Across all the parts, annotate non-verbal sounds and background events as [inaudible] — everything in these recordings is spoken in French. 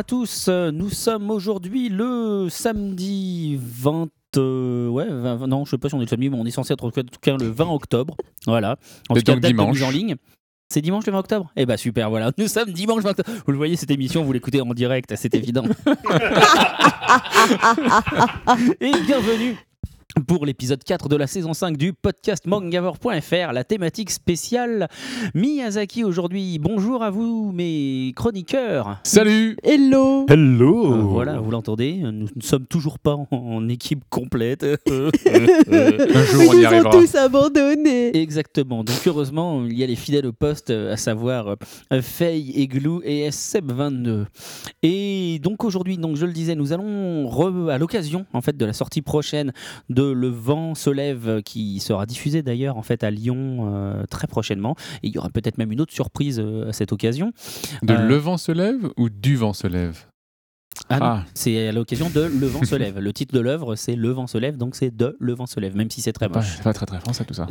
À tous, nous sommes aujourd'hui le samedi 20... euh, ouais, 20 non, je sais pas si on est le samedi, mais on est censé être en tout cas le 20 octobre. Voilà. En tout cas, date de dimanche. mise en ligne. C'est dimanche le 20 octobre? Eh bah super, voilà. [laughs] Nous sommes dimanche 20 octobre. Vous le voyez, cette émission, vous l'écoutez en direct, c'est évident. [laughs] Et bienvenue pour l'épisode 4 de la saison 5 du podcast mangaver.fr, la thématique spéciale Miyazaki aujourd'hui. Bonjour à vous, mes chroniqueurs. Salut Hello Hello! Euh, voilà, vous l'entendez, nous ne sommes toujours pas en, en équipe complète. [laughs] Un [laughs] jour Ils on y nous ont arrivera. tous abandonnés Exactement. Donc heureusement, il y a les fidèles au poste, à savoir euh, Faye, Igloo et SCEP22. Et donc aujourd'hui, donc je le disais, nous allons re- à l'occasion en fait de la sortie prochaine de Le Vent se lève, qui sera diffusé d'ailleurs en fait à Lyon euh, très prochainement. Et il y aura peut-être même une autre surprise euh, à cette occasion. De Euh, le vent se lève ou du vent se lève? Ah Ah. c'est à l'occasion de Le Vent se lève. Le titre de l'œuvre, c'est Le Vent se lève, donc c'est de Le Vent se lève, même si c'est très pas, moche. c'est pas très très français tout ça.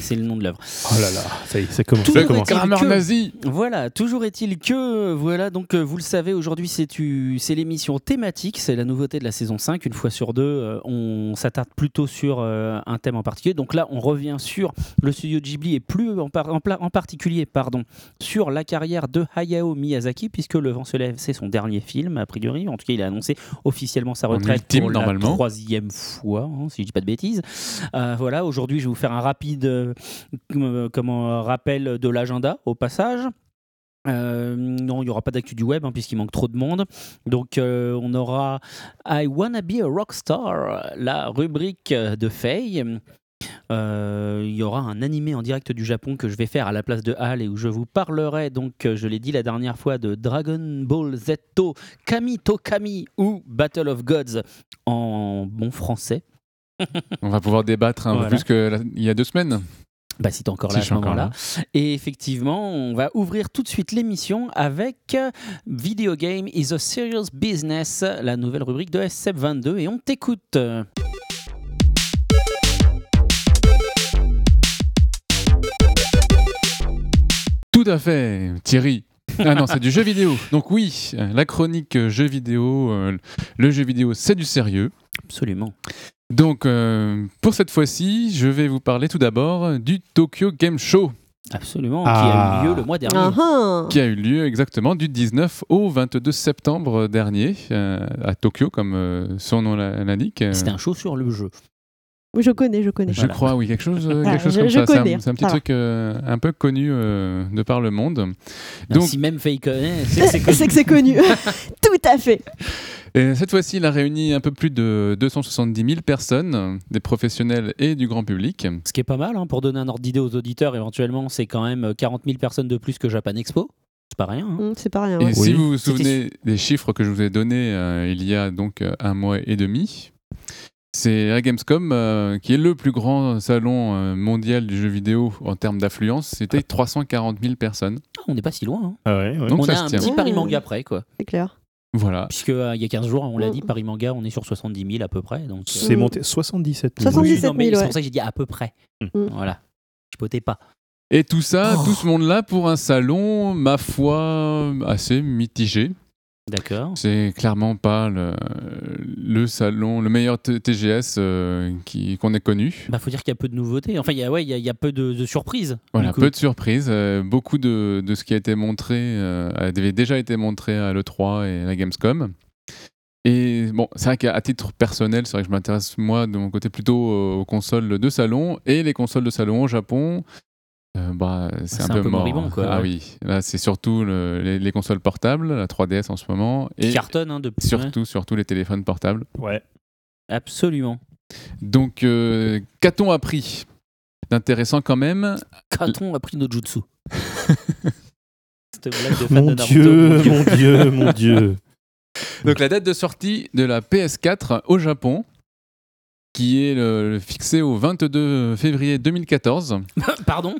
Euh, C'est le nom de l'œuvre. Oh là là, ça y est, ça commence. Ça commence. Grammaire que- nazi Voilà, toujours est-il que, voilà, donc euh, vous le savez, aujourd'hui c'est l'émission thématique, c'est la nouveauté de la saison 5. Une fois sur deux, euh, on s'attarde plutôt sur euh, un thème en particulier. Donc là, on revient sur le studio Ghibli et plus en, par- en pla- en particulier pardon, sur la carrière de Hayao Miyazaki, puisque Le Vent se lève, c'est son dernier film, a priori. En tout cas, il a annoncé officiellement sa retraite ultime, pour la normalement. troisième fois, hein, si je dis pas de bêtises. Euh, voilà, aujourd'hui, je vais vous faire un rapide euh, euh, comment, rappel de l'agenda au passage. Euh, non, il n'y aura pas d'actu du web hein, puisqu'il manque trop de monde. Donc, euh, on aura I Wanna Be a Rockstar, la rubrique de Faye. Euh, il y aura un animé en direct du Japon que je vais faire à la place de Hal et où je vous parlerai, donc, euh, je l'ai dit la dernière fois, de Dragon Ball Z Kami to Kami ou Battle of Gods en bon français. On va pouvoir débattre un Voilà. peu plus qu'il y a deux semaines. Bah, si t'es encore Si là à je ce suis encore moment-là. Et effectivement, on va ouvrir tout de suite l'émission avec euh, Video Game is a Serious Business, la nouvelle rubrique de SCEP22. Et on t'écoute. Tout à fait, Thierry. Ah non, c'est du jeu vidéo. Donc oui, la chronique jeu vidéo, euh, le jeu vidéo, c'est du sérieux. Absolument. Donc euh, pour cette fois-ci, je vais vous parler tout d'abord du Tokyo Game Show, Absolument. Ah. Qui a eu lieu le mois dernier. Ah ah. qui a eu lieu exactement du 19 au 22 septembre dernier euh, à Tokyo, comme euh, son nom l'indique. C'était un show sur le jeu. Oui, je connais, je connais. Je Voilà. crois, oui, quelque chose, euh, Ah, quelque chose je- comme je ça. C'est un- petit truc euh, un peu connu euh, de par le monde. Donc, Donc- si même Faye connaît, c'est que c'est [laughs] connu. C'est que c'est connu. [laughs] Tout à fait. Et cette fois-ci, il a réuni un peu plus de 270 000 personnes, des professionnels et du grand public. Ce qui est pas mal, hein, pour donner un ordre d'idée aux auditeurs, éventuellement, c'est quand même 40 000 personnes de plus que Japan Expo. C'est pas rien. hein. Hum, C'est pas rien. Et si vous vous souvenez des chiffres que je vous ai donnés euh, il y a donc un mois et demi, c'est la Gamescom euh, qui est le plus grand salon euh, mondial du jeu vidéo en termes d'affluence. C'était 340 000 personnes. Ah, on n'est pas si loin. hein. Ah ouais, ouais. Donc on ça a se un tient. petit Paris. Manga près, quoi. C'est clair. Voilà. Puisque euh, il y a 15 jours, on l'a Mm. dit, Paris Manga, on est sur 70 000 à peu près. Donc, euh, C'est Mm. monté 77 000. 70 Oui, non, mais 000, c'est pour ça que j'ai dit à peu près. Mm. Voilà. Je potais pas. Et tout ça, Oh. tout ce monde-là pour un salon, ma foi, assez mitigé. D'accord. C'est clairement pas le, le salon, le meilleur TGS euh, qu'on ait connu. Bah, faut dire qu'il y a peu de nouveautés. Enfin, il y a, ouais, il y a, il y a peu de, de surprises. Voilà, peu de surprises. euh, beaucoup de, de ce qui a été montré euh, avait déjà été montré à l'E3 et à la Gamescom. Et bon, c'est vrai qu'à titre personnel, c'est vrai que je m'intéresse moi de mon côté plutôt aux consoles de salon et les consoles de salon au Japon. Euh, bah, c'est c'est un, un peu, mort. moribond, quoi, Ah ouais. oui, là c'est surtout le- les, les consoles portables, la 3DS en ce moment, Qui et cartonne hein, depuis. surtout, surtout les téléphones portables. Ouais. Absolument. Donc, euh, qu'a-t-on appris d'intéressant quand même? Quand-on a pris notre jutsu [laughs] Cette blague de fan Mon de Naruto, dieu, mon Dieu. mon dieu, mon [laughs] dieu. Donc la date de sortie de la PS4 au Japon, qui est le- fixée au 22 février 2014. [laughs] Pardon?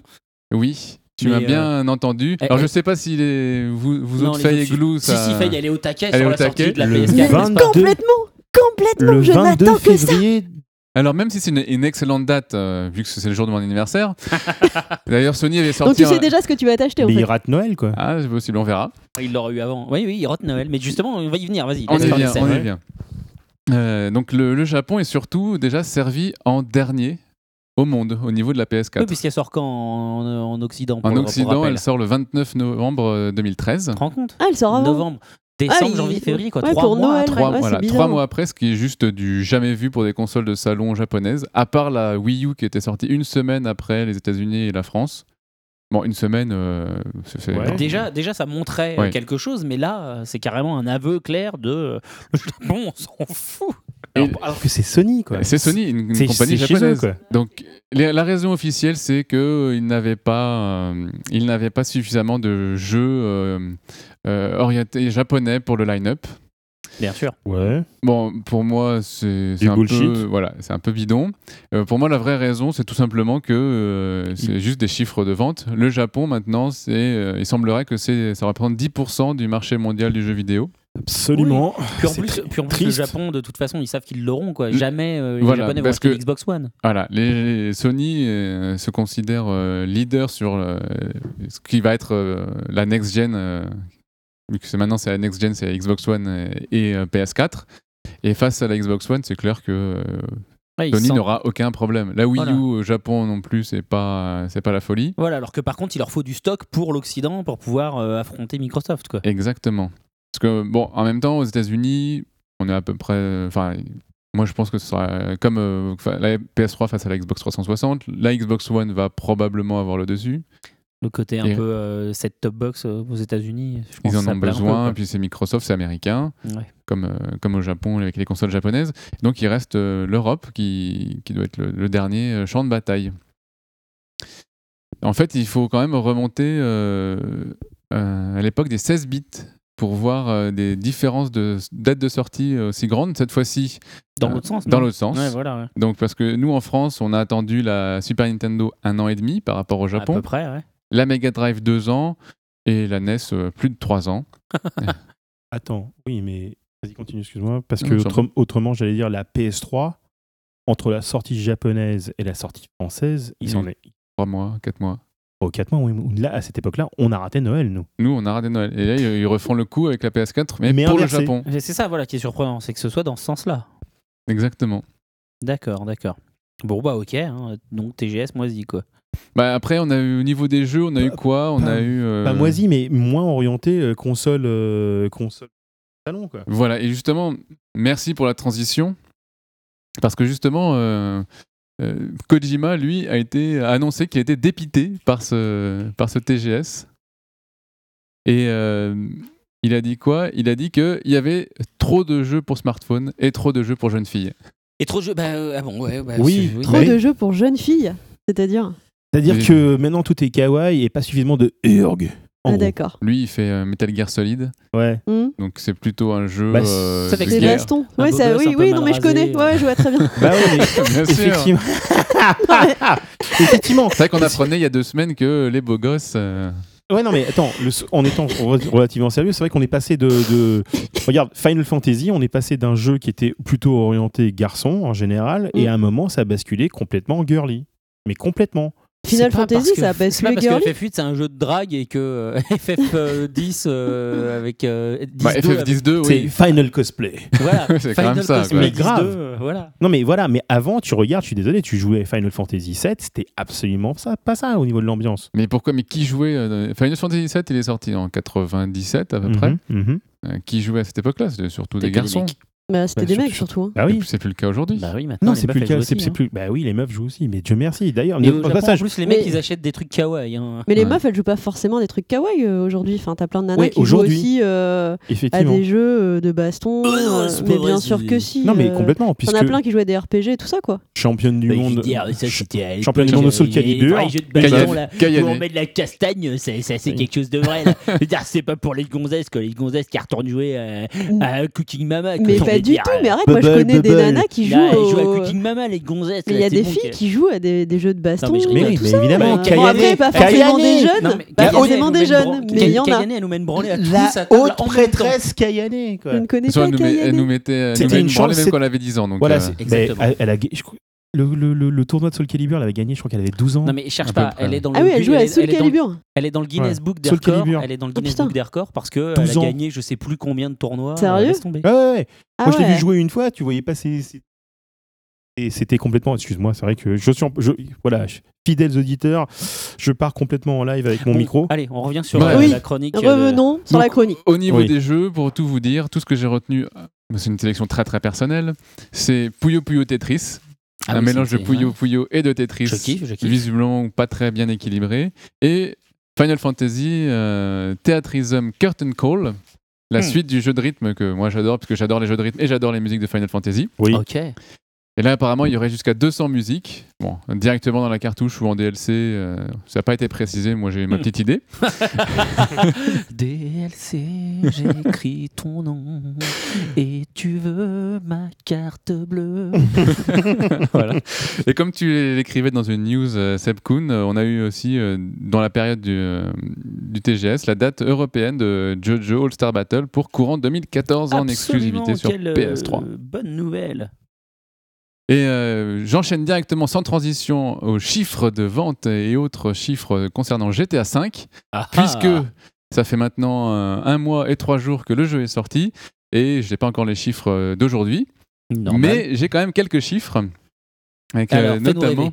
Oui, tu m'as bien entendu. eh, Alors je eh. sais pas si les, vous, vous Non, autres Faye et Glou, Si, ça... si, Faye, elle est au taquet Elle est sur au la sortie taquet. de la Le PS4. Mais n'est-ce pas 22 complètement, complètement, Le je 22 n'attends que ça. Alors même si c'est une, une excellente date, euh, vu que c'est le jour de mon anniversaire. [laughs] D'ailleurs Sony avait sorti... Donc tu sais un- déjà ce que tu vas t'acheter en Mais fait. il rate Noël, quoi. Ah, c'est possible, on verra. Il l'aurait eu avant. Oui, oui, il rote Noël. Mais justement, on va y venir, vas-y. On y vient, on y ouais. vient. Euh, donc le, le Japon est surtout déjà servi en dernier au monde au niveau de la PS4. Oui, puisqu'elle sort quand en, en Occident pour en Occident, elle sort le 29 novembre euh, 2013. Tu te rends compte? Ah, elle sort avant. Novembre, décembre, il- janvier, février, quoi. ouais, trois pour mois. Noël, Trois, ouais, voilà, trois mois après, ce qui est juste du jamais vu pour des consoles de salon japonaises, à part la Wii U qui était sortie une semaine après les États-Unis et la France. Bon, une semaine, euh, c'est- Ouais. Déjà, déjà, ça montrait euh, Ouais. quelque chose, mais là, euh, c'est carrément un aveu clair de [laughs] le Japon, on s'en fout. Alors, alors que c'est Sony, quoi. C'est Sony, une, compagnie eux, japonaise. quoi. Donc les- la raison officielle, c'est que il n'avait pas, euh, pas suffisamment de jeux euh, euh, orientés japonais pour le line-up. Bien sûr. Ouais. Bon, pour moi, c'est un bullshit. peu, voilà, c'est un peu bidon. Euh, pour moi, la vraie raison, c'est tout simplement que euh, c'est juste des chiffres de vente. Le Japon, maintenant, c'est, euh, il semblerait que c'est, ça représente 10% du marché mondial du jeu vidéo. Absolument. Puis en plus, puis en plus le. Japon, de toute façon, ils savent qu'ils l'auront. quoi. Jamais euh, les Voilà, Japonais vont acheter Xbox One. Voilà, les, les Sony euh, se considèrent euh, leader sur euh, ce qui va être euh, la next gen. euh, vu que maintenant c'est la next gen, c'est la Xbox One et, et, euh, PS4. Et face à la Xbox One, c'est clair que euh, Ouais, Sony n'aura aucun problème. La Wii Voilà. U au Japon non plus, c'est pas c'est pas la folie. Voilà, alors que par contre, il leur faut du stock pour l'Occident pour pouvoir euh, affronter Microsoft. Quoi. Exactement. Parce que bon, en même temps, aux États-Unis, on est à peu près. Enfin, moi, je pense que ce sera comme euh, la PS3 face à la Xbox 360. La Xbox One va probablement avoir le dessus. Le côté un Et- peu euh, set top box euh, aux États-Unis, Ils en ont peu, besoin. puis c'est Microsoft, c'est américain, Ouais. comme, euh, comme au Japon avec les consoles japonaises. Donc il reste euh, l'Europe qui, qui doit être le, le dernier champ de bataille. En fait, il faut quand même remonter à l'époque des 16 bits pour voir des différences de dates de sortie aussi grandes. Cette fois-ci, Dans l'autre sens. Dans l'autre sens. Ouais, voilà, ouais. Donc parce que nous en France, on a attendu la Super Nintendo un an et demi par rapport au À Japon, peu près, ouais. La Mega Drive deux ans et la NES euh, plus de trois ans. [laughs] [laughs] Attends, oui, mais vas-y, continue, excuse-moi. Parce que autre- autrement, j'allais dire la PS3, entre la sortie japonaise et la sortie française, il Mhm. s'en est. Trois mois, quatre mois. Oh, 4 mois, oui. Là, à cette époque-là, on a raté Noël, nous. Nous, on a raté Noël. Et là, ils ils refont le coup avec la PS4, mais, Mais pour inversé. le Japon. C'est ça voilà, qui est surprenant, c'est que ce soit dans ce sens-là. Exactement. D'accord, d'accord. Bon, bah ok, hein. donc TGS moisi, quoi. Bah, après, on a eu au niveau des jeux, on a Pas- eu quoi? On pas- a eu. euh, Pas moisi, mais moins orienté euh, console, euh, console salon, quoi. Voilà, et justement, merci pour la transition. Parce que justement, euh, euh, Kojima, lui, a été a annoncé qu'il était dépité par ce, par ce TGS. Et euh, il a dit quoi? Il a dit qu'il y avait trop de jeux pour smartphone et trop de jeux pour jeunes filles. Et trop de jeux, bah euh, ah bon, ouais, bah, Oui, Trop de jeux pour jeunes filles, c'est-à-dire? C'est-à-dire Oui. que maintenant, tout est kawaii et pas suffisamment de urg. Ah d'accord. Lui, il fait euh, Metal Gear Solid, Ouais. Hmm. donc c'est plutôt un jeu Bah, euh, ça fait de que C'est guerre. baston. Un Ouais, ça, oui, oui, non mais je connais. Ouais, je vois très bien. [laughs] Bah mais Bien sûr. effectivement. [laughs] [laughs] effectivement. C'est vrai qu'on apprenait il y a deux semaines que les beaux gosses. euh, Ouais, non, mais attends, le- en étant re- relativement sérieux, c'est vrai qu'on est passé de, de- Regarde, Final Fantasy, on est passé d'un jeu qui était plutôt orienté garçon en général, et Mm. à un moment, ça a basculé complètement girly. Mais complètement. Final Fantasy, ça a C'est pas parce que FF8 c'est un jeu de drague et que euh, [laughs] FF10 euh, avec euh, 10 Bah, FF12, C'est. Final Cosplay. [laughs] Voilà, [laughs] C'est quand même Final ça. Mais grave. 10-2, voilà. Non, mais voilà, mais avant, tu regardes, je suis désolé, tu jouais Final Fantasy VII, c'était absolument ça, pas ça au niveau de l'ambiance. Mais pourquoi Mais qui jouait euh, Final Fantasy VII, il est sorti en 97 à peu près. Mhm, mhm. Euh, qui jouait à cette époque-là? C'était surtout des garçons. Bah, c'était Bah, des mecs surtout. hein. Bah oui. C'est plus le cas aujourd'hui. Bah oui, maintenant. Non, c'est plus le cas. C'est hein. plus. Bah oui, les meufs jouent aussi. Mais Dieu merci. D'ailleurs, Et au au Japon, passage, en plus, les mecs, Mais- ils achètent des trucs kawaii. hein. Mais les Ouais. meufs, elles jouent pas forcément des trucs kawaii euh, aujourd'hui. Enfin, t'as plein de nanas Ouais, qui jouent aussi euh, à des jeux euh, de baston. Oh non, mais vrai, bien sûr que si. Non, mais complètement. T'en Puisque as plein qui jouent à des RPG et tout ça, quoi. championne du Bah, monde. Championne du monde au Soul Calibur. de où on met de la castagne, c'est ça, c'est Oui. quelque chose de vrai. [laughs] dire, c'est pas pour les gonzesses que les gonzesses qui retournent jouer à, Cooking Mama. Mais pas du dire, tout. euh, Mais arrête, moi je connais des nanas qui jouent. Là, au- jouent à Cooking Mama, les gonzesses. Mais il y a des filles qui jouent à des, des jeux de baston. mais je et connais, tout mais ça. évidemment, Kayane- après, pas forcément des jeunes. Pas forcément elle des nous mène jeunes, mais il y en a. Kayane, elle nous mène branler à tous La haute prêtresse Kayane, Je quoi. ne connais Soit pas elle, nous elle mettait, C'était met une chance, même c'est- quand elle avait 10 ans. Donc, Voilà, euh, c'est- Exactement. Le, le, le, le tournoi de Soul Calibur, elle avait gagné, je crois qu'elle avait 12 ans. Non mais cherche pas, elle est dans le Ah oui, elle Gu- joue à est- Soul elle est dans- Calibur. Elle est dans le Guinness Ouais. Book des records. Elle est dans le Guinness. Book des records parce que 12 elle a gagné je sais plus combien de tournois. Sérieux euh. Ouais, ouais, ouais. Ah Moi, je l'ai vu jouer une fois, tu voyais pas ses. ses- Et c'était complètement. Excuse-moi, c'est vrai que je suis. en- je- voilà, je- fidèles auditeurs, je pars complètement en live avec mon Bon, micro. Allez, on revient sur Ouais. euh, Oui. la chronique. euh, de- Revenons sur Donc, la chronique. Au niveau Oui. des jeux, pour tout vous dire, tout ce que j'ai retenu, c'est une sélection très très personnelle, c'est Puyo Puyo Tetris. Ah un oui, mélange de Puyo ouais. Puyo et de Tetris, Je kiffe, je kiffe. visiblement pas très bien équilibré. Et Final Fantasy euh, Theatrism Curtain Call, la Hmm. suite du jeu de rythme que moi j'adore, parce que j'adore les jeux de rythme et j'adore les musiques de Final Fantasy. Oui. Ok. Et là, apparemment, il y aurait jusqu'à 200 musiques, bon, directement dans la cartouche ou en DLC. euh, ça n'a pas été précisé, moi j'ai ma petite idée. [laughs] DLC, j'écris ton nom et tu veux ma carte bleue. [laughs] voilà. Et comme tu l'écrivais dans une news, euh, Seb Kuhn, euh, on a eu aussi, euh, dans la période du, euh, du TGS, la date européenne de JoJo All-Star Battle pour courant 2014 en exclusivité sur quelle, euh, PS3. bonne nouvelle. Et euh, j'enchaîne directement sans transition aux chiffres de vente et autres chiffres concernant GTA V, Ah, puisque ça fait maintenant euh, un mois et trois jours que le jeu est sorti, et je n'ai pas encore les chiffres euh, d'aujourd'hui. Mais j'ai quand même quelques chiffres. Avec, Alors, euh, fais-nous notamment.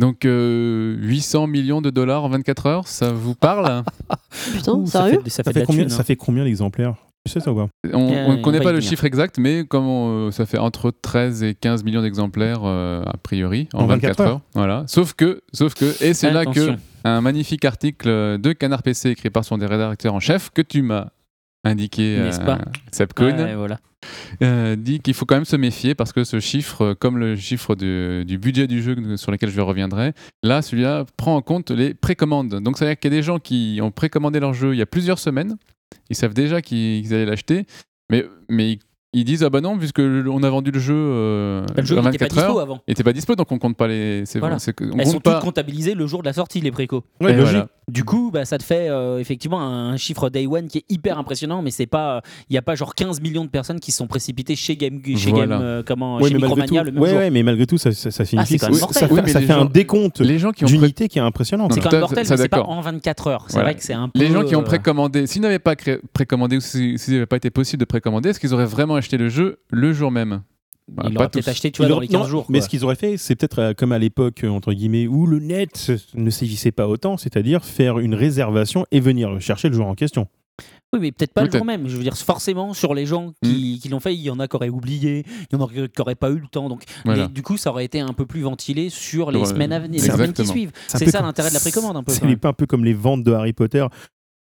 Donc euh, 800 millions de dollars en 24 heures, ça vous parle? [laughs] Putain, Ouh, ça sérieux fait, ça Ça fait, combien, thune, ça hein. fait combien d'exemplaires? Sais ça ou pas On Euh, on ne connaît pas le chiffre exact, mais comme on- ça fait entre 13 et 15 millions d'exemplaires euh, a priori en, En 24 heures. Voilà. Sauf que, sauf que, et c'est là que un magnifique article de Canard PC écrit par son rédacteur en chef que tu m'as indiqué, N'est-ce pas Seb Kuhn, voilà. euh, dit qu'il faut quand même se méfier parce que ce chiffre, euh, comme le chiffre du, du budget du jeu sur lequel je reviendrai, là, celui-là prend en compte les précommandes. Donc, c'est-à-dire qu'il y a des gens qui ont précommandé leur jeu il y a plusieurs semaines, ils savent déjà qu'ils allaient l'acheter, mais, mais ils, ils disent Ah bah non, puisque on a vendu le jeu, euh, Le jeu en n'était pas 24 heures, dispo avant. il n'était pas dispo, donc on compte pas les. c'est Voilà. on Elles compte sont pas. toutes comptabilisées le jour de la sortie, les précos. Et voilà. Du coup, bah, ça te fait euh, effectivement un chiffre day one qui est hyper impressionnant, mais c'est pas, il y a pas genre 15 millions de personnes qui se sont précipitées chez Game, chez Voilà. Game, euh, comment, Ouais, chez Micromania tout, le même ouais, jour. ouais, mais malgré tout, ça, ça, ça signifie même ça, fait, Oui, ça un décompte Les gens qui ont pré- d'unités qui est impressionnant. C'est quand même ça- mortel, c'est pas en 24 heures. C'est vrai que c'est un peu. Les gens qui ont euh, précommandé, s'ils n'avaient pas précommandé ou si- s'il n'avait pas été possible de précommander, est-ce qu'ils auraient vraiment acheté le jeu le jour même Bah, Ils pas l'auraient peut-être acheté, tu vois, dans les 15 non, jours. Mais ce qu'ils auraient fait, c'est peut-être euh, comme à l'époque, euh, entre guillemets, où le net ne sévissait pas autant, c'est-à-dire faire une réservation et venir chercher le joueur en question. Oui, mais peut-être pas le jour même. Je veux dire, forcément, sur les gens qui, qui l'ont fait, il y en a qui auraient oublié, il y en a qui n'auraient pas eu le temps. Donc, Voilà. du coup, ça aurait été un peu plus ventilé sur les Ouais, semaines à venir, les semaines qui suivent. C'est ça comme- l'intérêt de la précommande, un peu. C'est un peu comme les ventes de Harry Potter.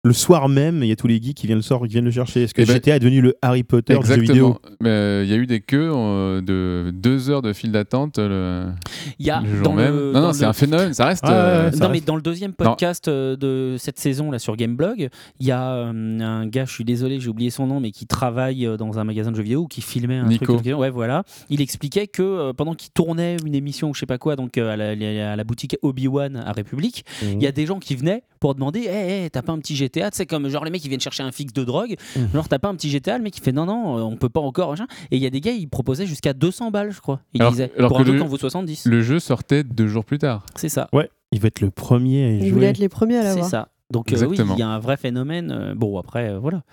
Le soir même, il y a tous les geeks qui viennent le sort, qui viennent le chercher. Est-ce que Eh ben, GTA est devenu le Harry Potter du jeu vidéo Exactement. Mais, euh, Il y a eu des queues euh, de deux heures de file d'attente euh, le, Il y a le jour dans même. le, non, non, c'est le- un phénomène. Ça reste. Ah, euh, ça non, mais dans le deuxième podcast de cette saison là sur Gameblog, il y a euh, un gars, je suis désolé, j'ai oublié son nom, mais qui travaille dans un magasin de jeux vidéo ou qui filmait un Nico. truc. Ouais, voilà. Il expliquait que euh, pendant qu'il tournait une émission ou je sais pas quoi, donc euh, à, la, à la boutique Obi Wan à République, il y a des gens qui venaient pour demander hey, hey, t'as pas un petit GTA Sais, comme genre les mecs qui viennent chercher un fixe de drogue, Mhm. genre t'as pas un petit GTA Le mec il fait non, non, euh, on peut pas encore. machin. Et il y a des gars, ils proposaient jusqu'à 200 balles, je crois. Ils Alors- disaient alors pour que un jeu le- qui en vaut 70. Le jeu sortait deux jours plus tard. C'est ça. Il va être le premier à y Ils voulaient jouer. être les premiers à C'est l'avoir. ça. Donc euh, oui, il y a un vrai phénomène. euh, bon après, euh, voilà.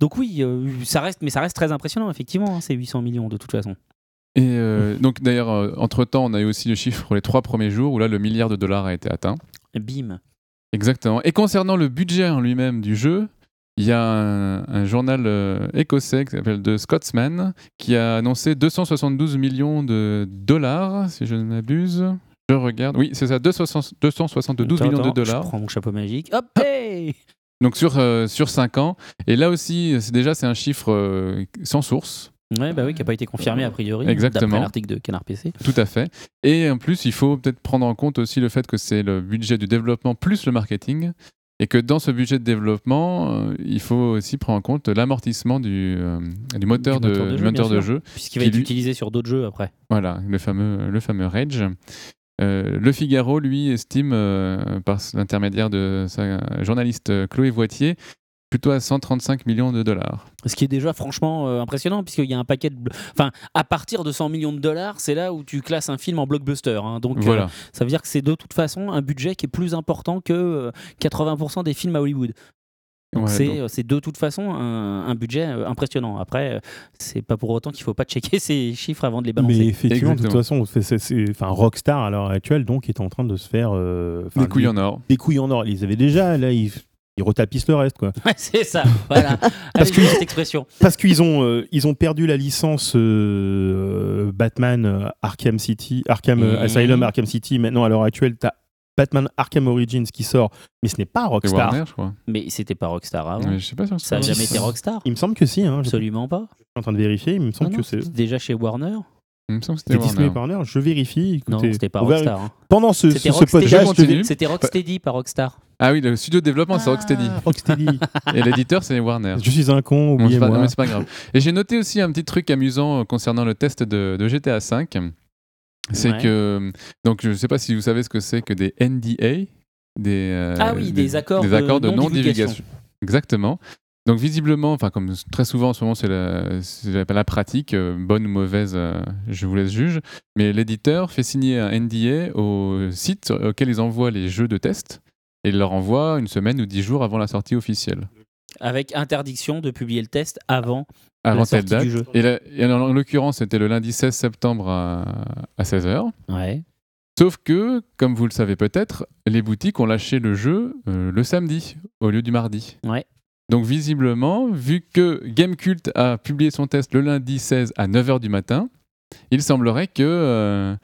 Donc oui, euh, ça reste, mais ça reste très impressionnant effectivement. hein, ces 800 millions de toute façon. Et euh, [laughs] donc d'ailleurs, euh, entre-temps, on a eu aussi le chiffre pour les trois premiers jours où là, le milliard de dollars a été atteint. Bim. Exactement. Et concernant le budget en lui-même du jeu, il y a un, un journal euh, écossais qui s'appelle The Scotsman qui a annoncé 272 millions de dollars, si je ne m'abuse. Je regarde. Oui, c'est ça, 260 272 Attends, millions de dollars. Je prends mon chapeau magique. Hop, hey Donc sur, euh, sur 5 ans. Et là aussi, c'est déjà, c'est un chiffre euh, sans source. Ouais, bah oui, qui n'a pas été confirmé a priori. Exactement. L'article de Canard PC. Tout à fait. Et en plus, il faut peut-être prendre en compte aussi le fait que c'est le budget du développement plus le marketing. Et que dans ce budget de développement, euh, il faut aussi prendre en compte l'amortissement du, euh, du moteur, Du de, moteur de du jeu, moteur bien de sûr. jeu. Puisqu'il va être lui- utilisé sur d'autres jeux après. Voilà, le fameux, le fameux Rage. Euh, le Figaro, lui, estime, par l'intermédiaire de sa journaliste Chloé Voitier, plutôt à 135 millions de dollars. Ce qui est déjà franchement euh, impressionnant, puisqu'il y a un paquet de. Enfin, à partir de 100 millions de dollars, c'est là où tu classes un film en blockbuster. hein. Donc, euh, Voilà. ça veut dire que c'est de toute façon un budget qui est plus important que euh, 80% des films à Hollywood. Ouais, c'est euh, de toute façon un, un budget euh, impressionnant. Après, euh, c'est pas pour autant qu'il faut pas checker [laughs] ces chiffres avant de les Mais balancer. effectivement, de toute façon, enfin, Rockstar à l'heure actuelle, donc, est en train de se faire euh, Des couilles en or. des couilles en or. Ils avaient déjà, là, ils, ils retapissent le reste, quoi. Ouais, c'est ça, voilà. [laughs] Parce Allez, que- cette expression. Parce qu'ils ont, euh, ils ont perdu la licence euh, Batman euh, Arkham City, Arkham. Asylum, Arkham City. Maintenant, à l'heure actuelle, tu as Batman Arkham Origins qui sort, mais ce n'est pas Rockstar. Warner, je crois. Mais c'était pas Rockstar avant. Mais je sais pas si Ça a c'est jamais été Rockstar. Il me semble que si, hein, je suis Absolument pas. en train de vérifier, il me semble Non, que non, c'est. déjà chez Warner. C'était Disney Warner. Warner, je vérifie. Non, écoutez. c'était pas Rockstar. hein. Pendant ce, C'était ce- podcast, je C'était Rocksteady, pas Rockstar. Ah oui, le studio de développement, c'est Rocksteady. Ah, Rocksteady. [laughs] Et l'éditeur, c'est Warner. je suis un con, Bon, oubliez-moi. mais c'est pas grave. Et j'ai noté aussi un petit truc amusant euh, concernant le test de, de GTA V. C'est Ouais. que, donc je ne sais pas si vous savez ce que c'est que des NDA. Des, euh, Ah oui, des accords des de accords de non-divulgation. Exactement. Donc visiblement, enfin comme très souvent en ce moment c'est la, c'est la- la pratique, euh, bonne ou mauvaise, euh, je vous laisse juge, mais l'éditeur fait signer un NDA au site auquel ils envoient les jeux de test et il leur envoie une semaine ou dix jours avant la sortie officielle. Avec interdiction de publier le test avant. Avant La sortie date. du jeu. Et, en, en l'occurrence, c'était le lundi 16 septembre à, à 16h. Ouais. Sauf que, comme vous le savez peut-être, les boutiques ont lâché le jeu euh, le samedi au lieu du mardi. Ouais. Donc visiblement, vu que Gamecult a publié son test le lundi 16 à 9h du matin, il semblerait que, euh,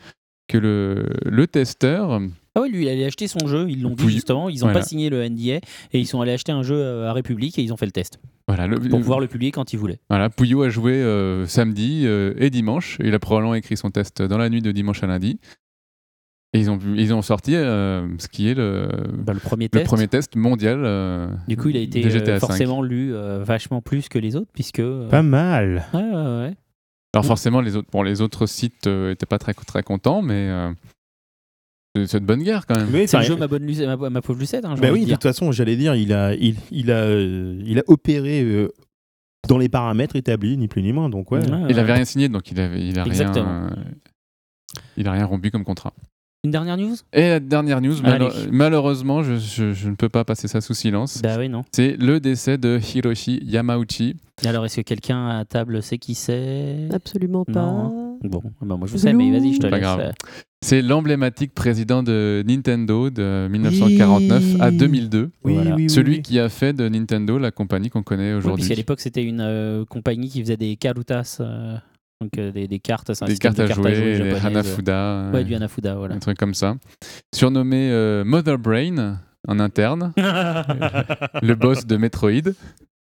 que le, le testeur... Ah oui, lui, il allait acheter son jeu. Ils l'ont dit Oui. justement. Ils n'ont Voilà. pas signé le NDA et ils sont allés acheter un jeu euh, à République et ils ont fait le test Voilà, le, pour pouvoir le publier quand ils voulaient. Voilà, Pouillot a joué euh, samedi euh, et dimanche. Il a probablement écrit son test dans la nuit de dimanche à lundi. Et ils ont, ils ont sorti euh, ce qui est le, Bah, le premier le test. premier test mondial. euh, Du coup, il a été euh, forcément lu euh, vachement plus que les autres puisque. euh, Pas mal. Ouais, ouais, ouais. Alors forcément, les autres, bon, les autres sites n'étaient pas très, très contents, mais euh, c'est- de bonne guerre quand même. Mais C'est le jeu ma, bonne Luce- ma, ma pauvre Lucette. Hein, Bah oui, de toute façon, j'allais dire, il a, il, il a, euh, il a opéré euh, dans les paramètres établis, ni plus ni moins. Donc ouais. Ouais, Il ouais. avait rien signé, donc il avait, il a rien, euh, il a rien rompu comme contrat. Une dernière news? Et la dernière news, malheureusement, je, je- je ne peux pas passer ça sous silence. Bah oui, non. C'est le décès de Hiroshi Yamauchi. Et alors, est-ce que quelqu'un à table sait qui c'est? Absolument pas. Non. Bon, bah moi je sais, mais vas-y, je te Pas laisse. grave. euh, C'est l'emblématique président de Nintendo de 1949 à Oui. 2002. Oui, Voilà. oui, oui, Celui oui. qui a fait de Nintendo la compagnie qu'on connaît Oui, aujourd'hui. puisqu'à l'époque, c'était une euh, compagnie qui faisait des karutas, euh, donc euh, des, des cartes, c'est un des cartes de à jouer, des. Hanafuda, euh, Ouais, du Hanafuda, voilà. un truc comme ça. Surnommé euh, Mother Brain en interne, [laughs] le boss de Metroid.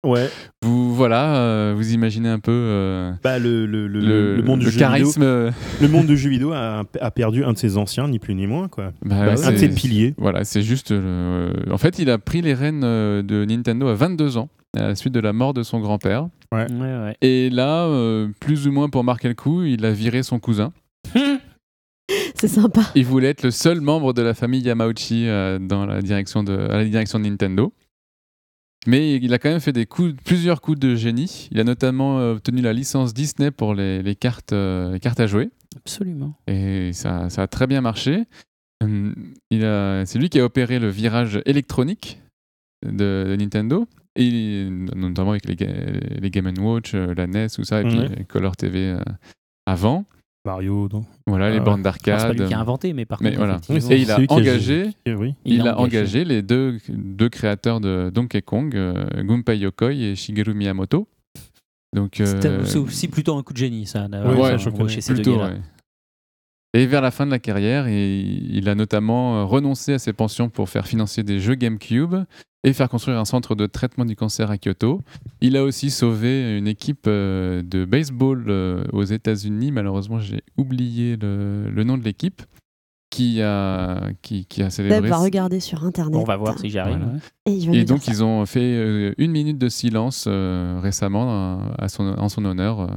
Ouais. Vous voilà, euh, vous imaginez un peu euh, Bah, le, le, le, le, le monde du le jeu vidéo, charisme. euh, le monde du jeu vidéo a, a perdu un de ses anciens, ni plus ni moins quoi. [laughs] bah, Bah, ouais, un de ses piliers. Voilà, c'est juste. en fait, il a pris les rênes de Nintendo à 22 ans, à la suite de la mort de son grand-père. Ouais, ouais. Et là, euh, plus ou moins pour marquer le coup, il a viré son cousin. [laughs] C'est sympa. Il voulait être le seul membre de la famille Yamauchi euh, dans la direction de, à la direction de Nintendo. Mais il a quand même fait des coups, plusieurs coups de génie. Il a notamment euh, obtenu la licence Disney pour les, les cartes, euh, les cartes à jouer. Absolument. Et ça, ça a très bien marché. Hum, C'est lui qui a opéré le virage électronique de, de Nintendo, et, notamment avec les, les Game Watch, euh, la NES, tout ça, et puis Ouais. euh, Color TV avant. Mario, non Voilà, les ouais. bornes Enfin, c'est pas lui d'arcade. qui a inventé, mais par Mais contre, voilà. Et il a engagé- oui. Il, a engagé les deux, deux créateurs de Donkey Kong, euh, Gunpei Yokoi et Shigeru Miyamoto. Donc, euh, C'est aussi plutôt un coup de génie, ça. Ouais, je ces plutôt. Et vers la fin de la carrière, il, il a notamment euh, renoncé à ses pensions pour faire financer des jeux GameCube et faire construire un centre de traitement du cancer à Kyoto. Il a aussi sauvé une équipe euh, de baseball euh, aux États-Unis. Malheureusement, j'ai oublié le, le nom de l'équipe qui a, qui, qui a Deb célébré. va regarder sur internet. On va voir si j'y arrive. Voilà. Et, donc, ça. ils ont fait euh, une minute de silence euh, récemment à son, en son honneur euh,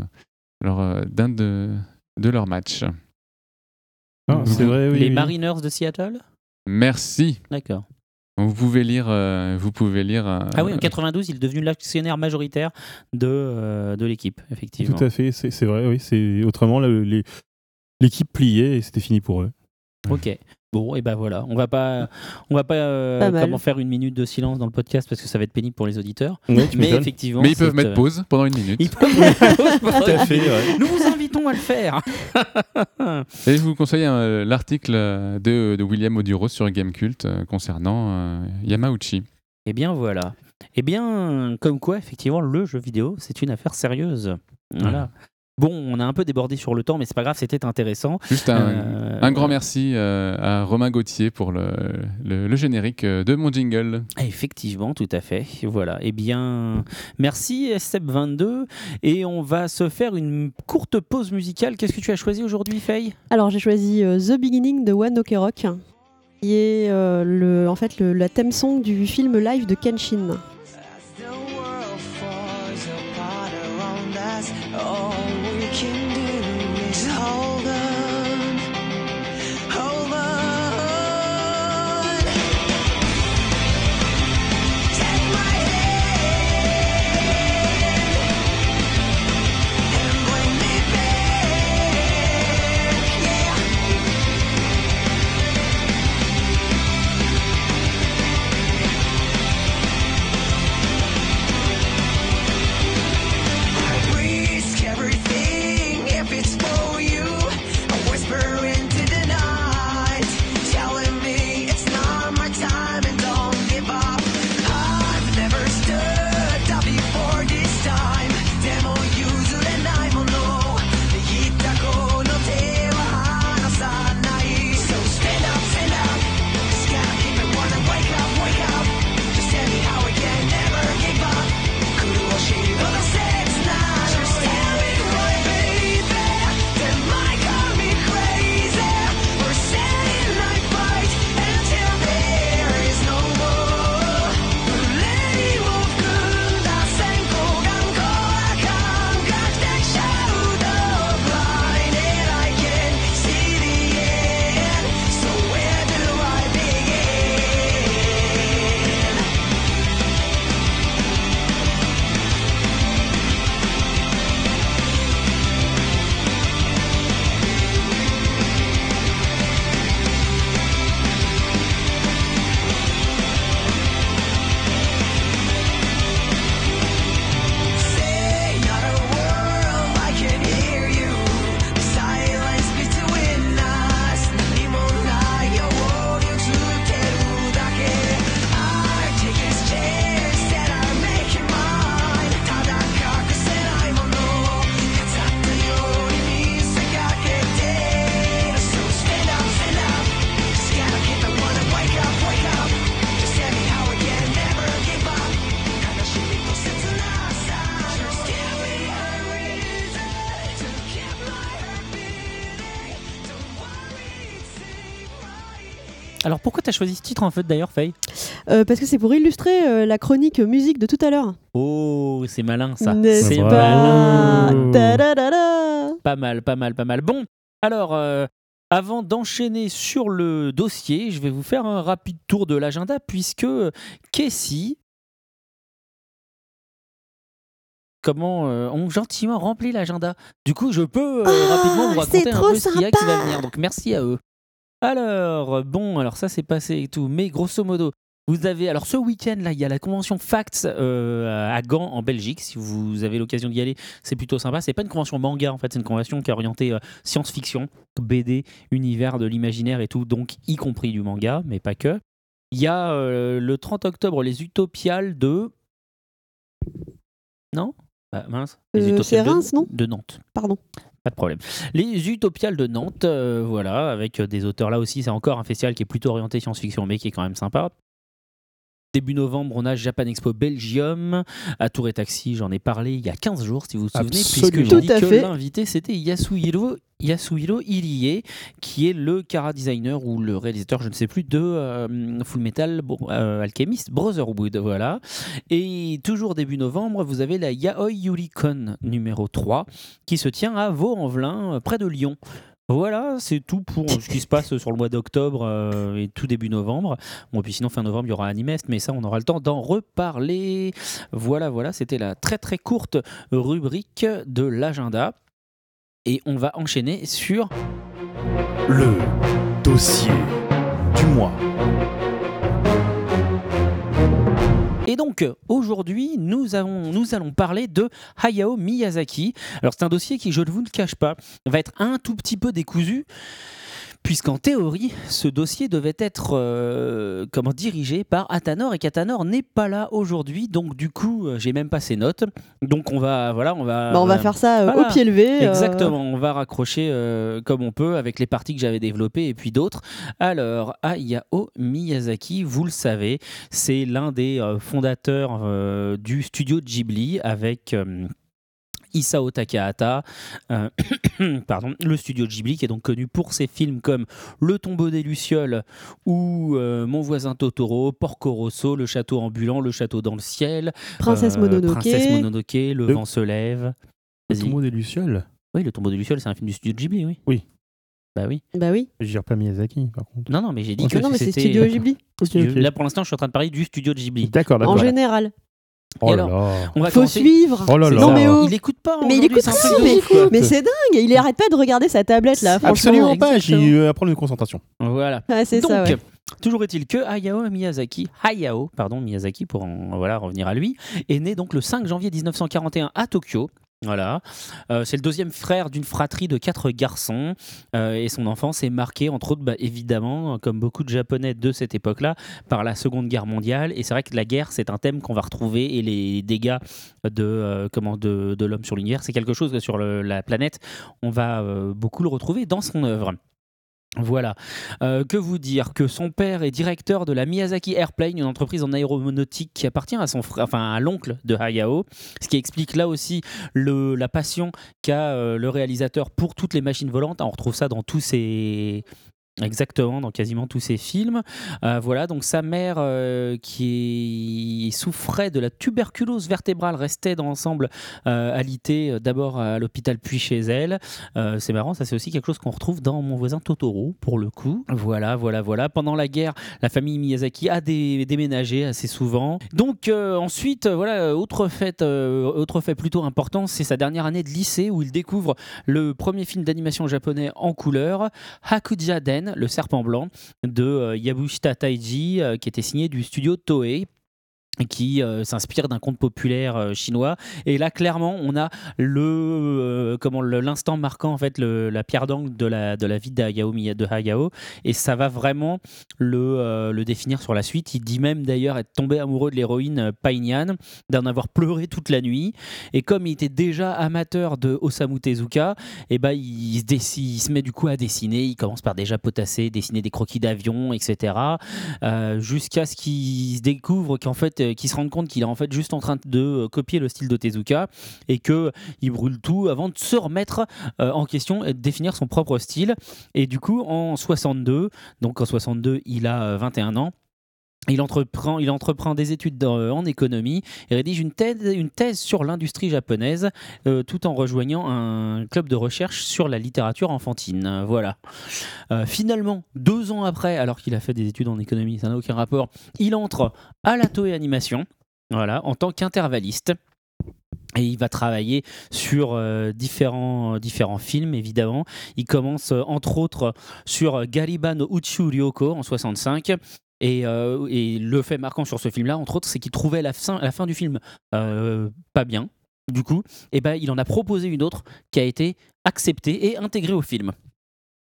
lors euh, d'un de, de leurs matchs. Ah, c'est vrai, oui. Les oui. Mariners de Seattle? Merci. D'accord. Vous pouvez lire. euh, vous pouvez lire euh, Ah oui, en 92, il est devenu l'actionnaire majoritaire de, euh, de l'équipe, effectivement. Tout à fait, c'est vrai, oui. c'est- Autrement, l'équipe pliait et c'était fini pour eux. Ok. Bon, et ben voilà. On va pas, on va pas, euh, Pas comment faire une minute de silence dans le podcast parce que ça va être pénible pour les auditeurs. Ouais, Mais effectivement, Mais ils peuvent mettre euh, pause pendant une minute. Ils peuvent mettre [laughs] pause pendant Tout à fait, ouais. Nous vous invitons à le faire. [laughs] Et je vous conseille euh, l'article euh, de, de William Oduro sur Gamecult euh, concernant euh, Yamauchi. Eh bien voilà. Eh bien, comme quoi, effectivement, le jeu vidéo, c'est une affaire sérieuse. Voilà. Bon, on a un peu débordé sur le temps, mais c'est pas grave, c'était intéressant. Juste un, Euh, un grand merci euh, à Romain Gauthier pour le, le- le générique euh, de mon jingle. Effectivement, tout à fait. Voilà. Eh bien, merci SCEP22. Et on va se faire une courte pause musicale. Qu'est-ce que tu as choisi aujourd'hui, Faye? Alors j'ai choisi euh, The Beginning de One Ok Rock, qui est euh, le, en fait le, la thème song du film live de Kenshin. As tu as choisi ce titre en fait d'ailleurs, Faye Euh, parce que c'est pour illustrer euh, la chronique musique de tout à l'heure. Oh, c'est malin ça. C'est pas malin. Pas mal, pas mal, pas mal. Bon, alors, euh, avant d'enchaîner sur le dossier, je vais vous faire un rapide tour de l'agenda puisque Casey, comment euh, ont gentiment rempli l'agenda. Du coup, je peux euh, Ah, rapidement vous raconter un peu ce qu'il y a qui va venir. Donc, merci à eux. Alors, bon, alors ça c'est passé et tout, mais grosso modo, Vous avez alors ce week-end là, il y a la convention Facts euh, à Gand en Belgique. Si vous avez l'occasion d'y aller, c'est plutôt sympa. C'est pas une convention manga en fait, c'est une convention qui est orientée euh, science-fiction, BD, univers de l'imaginaire et tout, donc y compris du manga, mais pas que. Il y a euh, le 30 octobre les Utopiales de non? Ah, mince. Les Utopiales de- Reims, non? De Nantes. Pardon. Pas de problème. Les Utopiales de Nantes, euh, voilà, avec euh, des auteurs là aussi. C'est encore un festival qui est plutôt orienté science-fiction, mais qui est quand même sympa. Début novembre, on a Japan Expo Belgium à Tour et Taxi. J'en ai parlé il y a 15 jours, si vous vous souvenez, puisque Absolument. j'ai Tout dit à que fait. l'invité c'était Yasuhiro, Yasuhiro Irie, qui est le cara designer ou le réalisateur, je ne sais plus, de euh, Full Metal euh, Alchemist Brotherhood. Voilà. Et toujours début novembre, vous avez la Yaoi Yuricon numéro 3 qui se tient à Vaux-en-Velin, près de Lyon. Voilà, c'est tout pour ce qui se passe sur le mois d'octobre euh, et tout début novembre. Bon, et puis sinon, fin novembre, il y aura Animest, mais ça, on aura le temps d'en reparler. Voilà, voilà, c'était la très très courte rubrique de l'agenda. Et on va enchaîner sur Le dossier du mois. Et donc, aujourd'hui, nous, allons parler de Hayao Miyazaki. Alors, c'est un dossier qui, je ne vous le cache pas, va être un tout petit peu décousu. Puisqu'en théorie, ce dossier devait être euh, comment, dirigé par Atanor et qu'Atanor n'est pas là aujourd'hui. Donc, du coup, euh, j'ai même pas ses notes. Donc, on va, voilà, on va, Bah, on va faire ça euh, Voilà. au pied levé. Exactement, on va raccrocher comme on peut avec les parties que j'avais développées et puis d'autres. Alors, Hayao Miyazaki, vous le savez, c'est l'un des fondateurs du studio Ghibli avec. Isao Takahata, euh, [coughs] pardon, le studio Ghibli qui est donc connu pour ses films comme Le tombeau des Lucioles ou euh, Mon voisin Totoro, Porco Rosso, Le château ambulant, Le château dans le ciel, Princesse euh, Mononoke. Princesse Mononoke, Le Le- vent se lève. Le tombeau des Lucioles Oui, Le tombeau des Lucioles, c'est un film du studio Ghibli, oui. Oui. Bah oui. Bah oui. Je dirais pas Miyazaki, par contre. Non, non, mais j'ai dit que non, mais c'est Studio Ghibli. Là, pour l'instant, je suis en train de parler du studio Ghibli. D'accord, En d'accord. général. Oh alors là. On va Faut commencer- suivre. Oh là là. Non, mais oh. Il écoute pas. Mais il écoute mais- c'est dingue, il arrête pas de regarder sa tablette là. Absolument pas, j'y euh, apprends une concentration. Voilà. Ah, c'est Donc, ça, ouais. toujours est-il que Hayao Miyazaki, Hayao, pardon, Miyazaki pour en voilà, revenir à lui, est né donc le 5 janvier 1941 à Tokyo. Voilà, Euh, c'est le deuxième frère d'une fratrie de quatre garçons euh, et son enfance est marquée, entre autres, bah, évidemment, comme beaucoup de Japonais de cette époque-là, par la Seconde Guerre mondiale. Et c'est vrai que la guerre, c'est un thème qu'on va retrouver et les dégâts de euh, comment de, l'homme sur l'univers, c'est quelque chose que sur la planète, on va beaucoup le retrouver dans son œuvre. Voilà. Euh, que vous dire Que son père est directeur de la Miyazaki Airplane, une entreprise en aéronautique qui appartient à son frère, enfin à l'oncle de Hayao, ce qui explique là aussi la passion qu'a euh, le réalisateur pour toutes les machines volantes. On retrouve ça dans tous ses Exactement, dans quasiment tous ses films. Euh, voilà, donc sa mère euh, qui souffrait de la tuberculose vertébrale restait dans l'ensemble euh, alitée euh, d'abord à l'hôpital puis chez elle. C'est marrant, ça c'est aussi quelque chose qu'on retrouve dans mon voisin Totoro pour le coup. Voilà, voilà, voilà. Pendant la guerre, la famille Miyazaki a dé- déménagé assez souvent. Donc ensuite, voilà, autre fait, autre fait plutôt important, c'est sa dernière année de lycée où il découvre le premier film d'animation japonais en couleur, Hakuja Den, le serpent blanc de euh, Yabushita Taiji, euh, qui était signé du studio Toei qui euh, s'inspire d'un conte populaire euh, chinois. Et là clairement on a le euh, comment l'instant marquant en fait la pierre d'angle de la de la vie de Hayao et ça va vraiment le le définir sur la suite. Il dit même d'ailleurs être tombé amoureux de l'héroïne Pai Nyan d'en avoir pleuré toute la nuit. Et comme il était déjà amateur de Osamu Tezuka et ben il, il se met du coup à dessiner. Il commence par déjà potasser dessiner des croquis d'avion etc jusqu'à ce qu'il découvre qu'en fait, euh, qu'il se rende compte qu'il est en fait juste en train de euh, copier le style de Tezuka et que il brûle tout avant de se remettre euh, en question et de définir son propre style. Et du coup, en 62, donc en 62, il a euh, 21 ans. Il entreprend, des études euh, en économie et rédige une thèse, sur l'industrie japonaise euh, tout en rejoignant un club de recherche sur la littérature enfantine. Voilà. Euh, finalement, deux ans après, alors qu'il a fait des études en économie, ça n'a aucun rapport, il entre à la Toei Animation, en tant qu'intervalliste. Et il va travailler sur différents, films, évidemment. Il commence, entre autres, sur Gariba no Ryoko en 65. Et, euh, et le fait marquant sur ce film-là, entre autres, c'est qu'il trouvait la fin, la fin du film euh, pas bien. Du coup, eh ben, il en a proposé une autre qui a été acceptée et intégrée au film.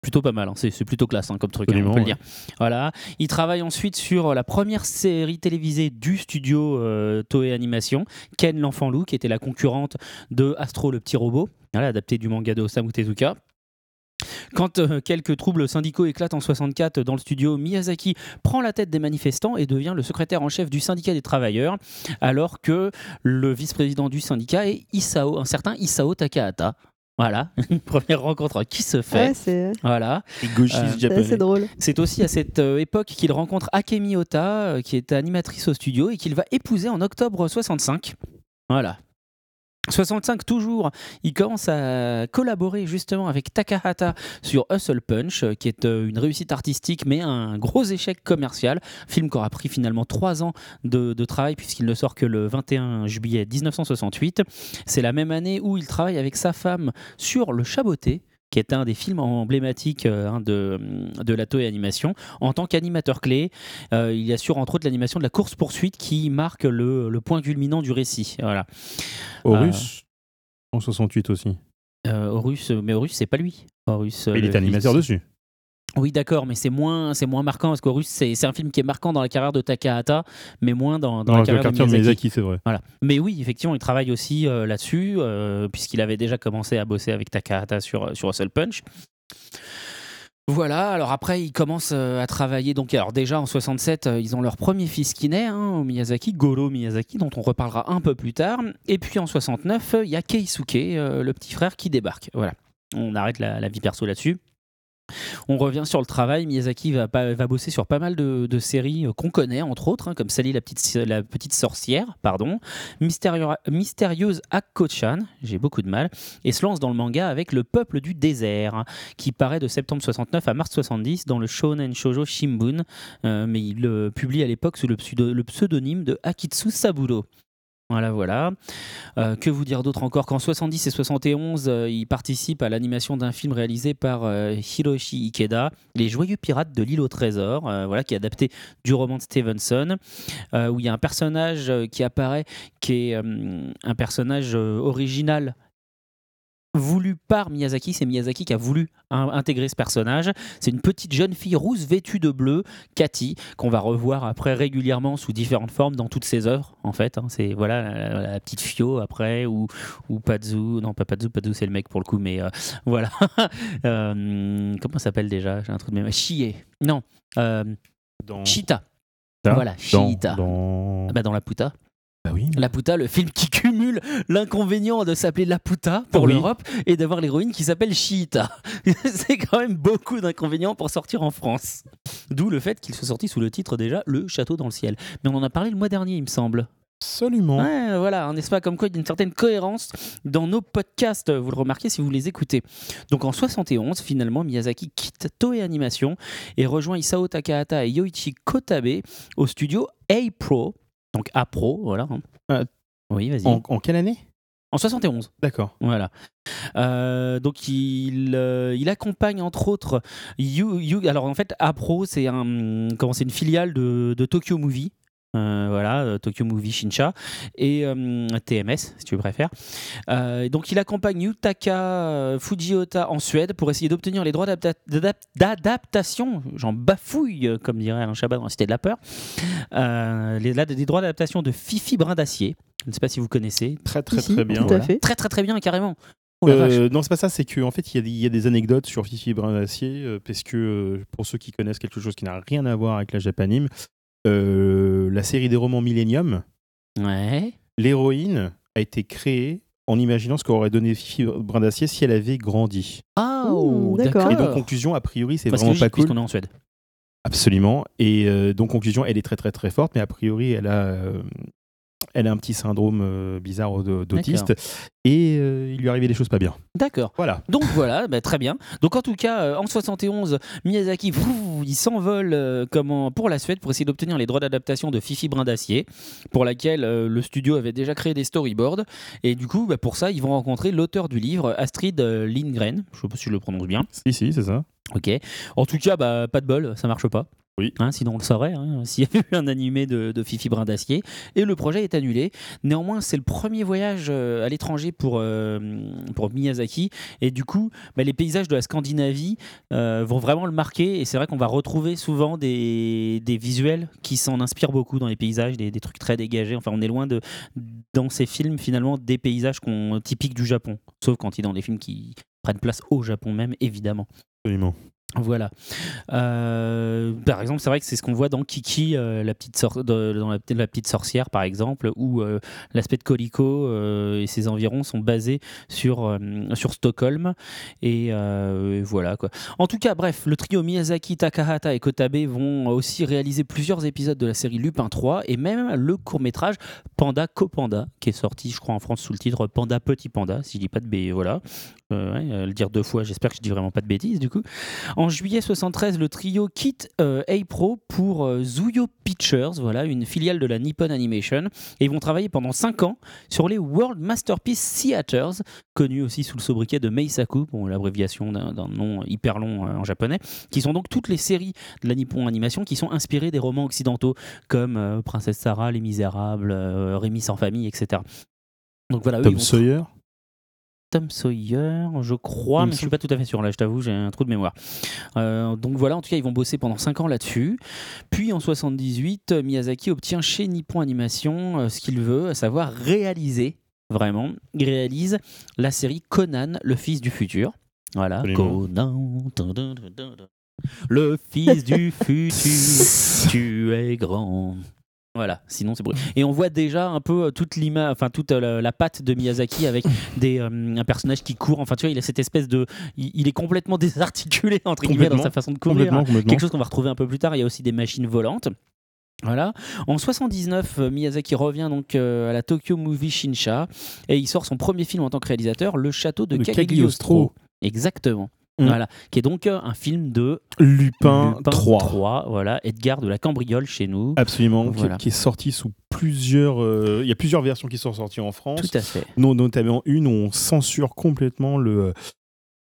Plutôt pas mal, hein. c'est plutôt classe hein, comme truc, hein, on peut le dire. Voilà. Il travaille ensuite sur la première série télévisée du studio euh, Toei Animation, Ken l'enfant loup, qui était la concurrente de Astro le petit robot, voilà, adapté du manga de Osamu Tezuka. Quand euh, quelques troubles syndicaux éclatent en 64 dans le studio, Miyazaki prend la tête des manifestants et devient le secrétaire en chef du syndicat des travailleurs, alors que le vice-président du syndicat est Isao, un certain Isao Takahata. Voilà, [laughs] une première rencontre qui se fait. Ouais, c'est Voilà. Euh, c'est drôle. C'est aussi à cette euh, époque qu'il rencontre Akemi Ota, euh, qui est animatrice au studio et qu'il va épouser en octobre 65. Voilà. 65 toujours, il commence à collaborer justement avec Takahata sur Hustle Punch, euh, qui est euh, une réussite artistique mais un gros échec commercial. Film qui aura pris finalement trois ans de, de travail puisqu'il ne sort que le 21 juillet 1968. C'est la même année où il travaille avec sa femme sur Le Chaboté, qui est un des films emblématiques euh, hein, de, de la Toei Animation. En tant qu'animateur clé, euh, il assure entre autres l'animation de la course-poursuite qui marque le, le point culminant du récit. Voilà. Horus, en 68 aussi. Euh, Horus, mais Horus, c'est pas lui. Horus, euh, Mais il est animateur dessus. Oui, d'accord, mais c'est moins, c'est moins marquant parce qu'Horus, c'est c'est un film qui est marquant dans la carrière de Takahata, mais moins dans, dans Dans la carrière de Miyazaki. Miyazaki, c'est vrai. Voilà. Mais oui, effectivement, il travaille aussi euh, là-dessus, euh, puisqu'il avait déjà commencé à bosser avec Takahata sur, sur Hustle Punch. Voilà, alors après, ils commencent euh, à travailler. Donc, alors déjà en 67, euh, ils ont leur premier fils qui naît, hein, au Miyazaki, Goro Miyazaki, dont on reparlera un peu plus tard. Et puis en 69, euh, il y a Keisuke, euh, le petit frère, qui débarque. Voilà. On arrête la, la vie perso là-dessus. On revient sur le travail. Miyazaki va, bosser sur pas mal de, séries euh, qu'on connaît, entre autres, hein, comme Sally la petite, sorcière, pardon, Mystérieuse Akko-chan, j'ai beaucoup de mal, et se lance dans le manga avec Le Peuple du désert, qui paraît de septembre 69 à mars 70 dans le Shonen Shoujo Shimbun, euh, mais il le publie à l'époque sous le pseudonyme de Akitsu Saburo. Voilà, voilà. Euh, que vous dire d'autre encore Qu'en 70 et 71, euh, il participe à l'animation d'un film réalisé par euh, Hiroshi Ikeda, Les Joyeux Pirates de l'île au trésor, voilà, qui est adapté du roman de Stevenson, où il y a un personnage qui apparaît, qui est un personnage original voulu par Miyazaki, c'est Miyazaki qui a voulu in- intégrer ce personnage. C'est une petite jeune fille rousse vêtue de bleu, Cathy, qu'on va revoir après régulièrement sous différentes formes dans toutes ses œuvres, en fait. hein. C'est voilà la, petite Fio après, ou, ou Pazu, non pas Pazu, Pazu c'est le mec pour le coup, mais euh, [laughs] voilà. [laughs] Euh, comment s'appelle déjà? J'ai un truc de. Chie. Non. Euh, Dans... Chita. Dans- Voilà, dans, Chita. dans- Bah, dans la Puta. Bah oui. La Puta, le film qui cumule l'inconvénient de s'appeler La Puta pour Oui. l'Europe et d'avoir l'héroïne qui s'appelle Chiita. [laughs] C'est quand même beaucoup d'inconvénients pour sortir en France. D'où le fait qu'il soit sorti sous le titre déjà Le Château dans le ciel. Mais on en a parlé le mois dernier, il me semble. Absolument. Ouais, voilà, n'est-ce pas Comme quoi, il y a une certaine cohérence dans nos podcasts, vous le remarquez si vous les écoutez. Donc en 71, finalement, Miyazaki quitte Toei Animation et rejoint Isao Takahata et Yoichi Kotabe au studio A-Pro. Donc A-Pro, voilà. hein. Ah. oui, vas-y. En, en quelle année? En 71. D'accord. Voilà. Euh, donc il, euh, il accompagne entre autres Yu, Yu- alors en fait Apro c'est un comment une filiale de, de Tokyo Movie. Euh, voilà, euh, Tokyo Movie Shinsha et euh, TMS si tu préfères. Euh, donc il accompagne Yutaka Fujiota en Suède pour essayer d'obtenir les droits d'adapta- d'adap- d'adaptation, j'en bafouille comme dirait Alain Chabat dans la Cité de la Peur, euh, les, là, des droits d'adaptation de Fifi Brin d'Acier. Je ne sais pas si vous connaissez. Très très très bien. Tout voilà. à fait. Très très très bien carrément. Oh. Euh, non, c'est pas ça, c'est qu'en fait, il y, a des- il y a des anecdotes sur Fifi Brin d'Acier, euh, parce que euh, pour ceux qui connaissent quelque chose qui n'a rien à voir avec la Japanime, euh, la série des romans Millennium, Ouais. l'héroïne a été créée en imaginant ce qu'aurait donné Fifi Brin d'Acier si elle avait grandi. Ah, Ouh, oh, d'accord. Et donc, conclusion, a priori, c'est vraiment pas cool. puisqu'on est en Suède. Absolument. Et euh, donc, conclusion, elle est très très très forte, mais a priori, elle a, euh, elle a un petit syndrome euh, bizarre au- d'autiste. Et euh, il lui arrivait des choses pas bien. D'accord. Voilà. Donc voilà, bah, très bien. Donc en tout cas, euh, en 71, Miyazaki, vroom, il s'envole euh, comment, pour la Suède pour essayer d'obtenir les droits d'adaptation de Fifi Brin d'Acier, pour laquelle euh, le studio avait déjà créé des storyboards. Et du coup, bah, pour ça, ils vont rencontrer l'auteur du livre, Astrid euh, Lindgren. Je sais pas si je le prononce bien. Si, si, c'est ça. Ok. En tout cas, bah, pas de bol, ça marche pas. Oui. Hein, sinon on le saurait, hein, [laughs] s'il y avait eu un animé de, de Fifi Brin d'Acier. Et le projet est annulé. Néanmoins, c'est le premier voyage euh, à l'étranger pour, euh, pour Miyazaki. Et du coup, bah, les paysages de la Scandinavie euh, vont vraiment le marquer. Et c'est vrai qu'on va retrouver souvent des, des visuels qui s'en inspirent beaucoup dans les paysages, des, des trucs très dégagés. Enfin, on est loin de, dans ces films, finalement, des paysages typiques du Japon. Sauf quand il est dans des films qui prennent place au Japon même, évidemment. Absolument. Voilà. Euh, par exemple, c'est vrai que c'est ce qu'on voit dans Kiki, euh, la petite dans la, petite sorcière, par exemple, où euh, l'aspect de Colico et ses environs sont basés sur, Stockholm. Et, voilà quoi. En tout cas, bref, le trio Miyazaki, Takahata et Kotabe vont aussi réaliser plusieurs épisodes de la série Lupin 3 et même le court métrage Panda Copanda, qui est sorti, je crois, en France sous le titre Panda Petit Panda, si je dis pas de b. Voilà. Le dire deux fois, j'espère que je dis vraiment pas de bêtises du coup. Juillet 73, le trio quitte euh, A-Pro pour euh, Zuyo Pictures, voilà, une filiale de la Nippon Animation, et ils vont travailler pendant 5 ans sur les World Masterpiece Theaters, connus aussi sous le sobriquet de Meisaku, bon, l'abréviation d'un nom hyper long euh, en japonais, qui sont donc toutes les séries de la Nippon Animation qui sont inspirées des romans occidentaux comme euh, Princesse Sarah, Les Misérables, euh, Rémi sans famille, etc. Donc voilà, eux, Tom Sawyer? Tom Sawyer, je crois, mais je suis pas tout à fait sûr. Là, je t'avoue, j'ai un trou de mémoire. Euh, donc voilà, en tout cas, ils vont bosser pendant 5 ans là-dessus. Puis en 78, euh, Miyazaki obtient chez Nippon Animation euh, ce qu'il veut, à savoir réaliser, vraiment, il réalise la série Conan, le fils du futur. Voilà, Absolument. Conan, dun, dun, dun, dun, dun. le fils du [laughs] futur, tu es grand. Voilà, sinon c'est brûlé. Et on voit déjà un peu euh, toute l'image, enfin toute euh, la, la patte de Miyazaki avec [laughs] des, euh, un personnage qui court. Enfin, tu vois, il a cette espèce de, il, il est complètement désarticulé entre guillemets dans sa façon de courir. Complètement, complètement. Quelque chose qu'on va retrouver un peu plus tard. Il y a aussi des machines volantes. Voilà. En 79, euh, Miyazaki revient donc euh, à la Tokyo Movie Shinsha et il sort son premier film en tant que réalisateur, Le Château de De Cagliostro. Cagliostro. Exactement. Mm. Voilà, qui est donc euh, un film de Lupin, Lupin 3. 3, voilà, Edgar de la Cambriole chez nous. Absolument, Voilà. qui, est sorti sous plusieurs. euh, Il y a plusieurs versions qui sont sorties en France. Tout à fait. Non, notamment une où on censure complètement le, euh,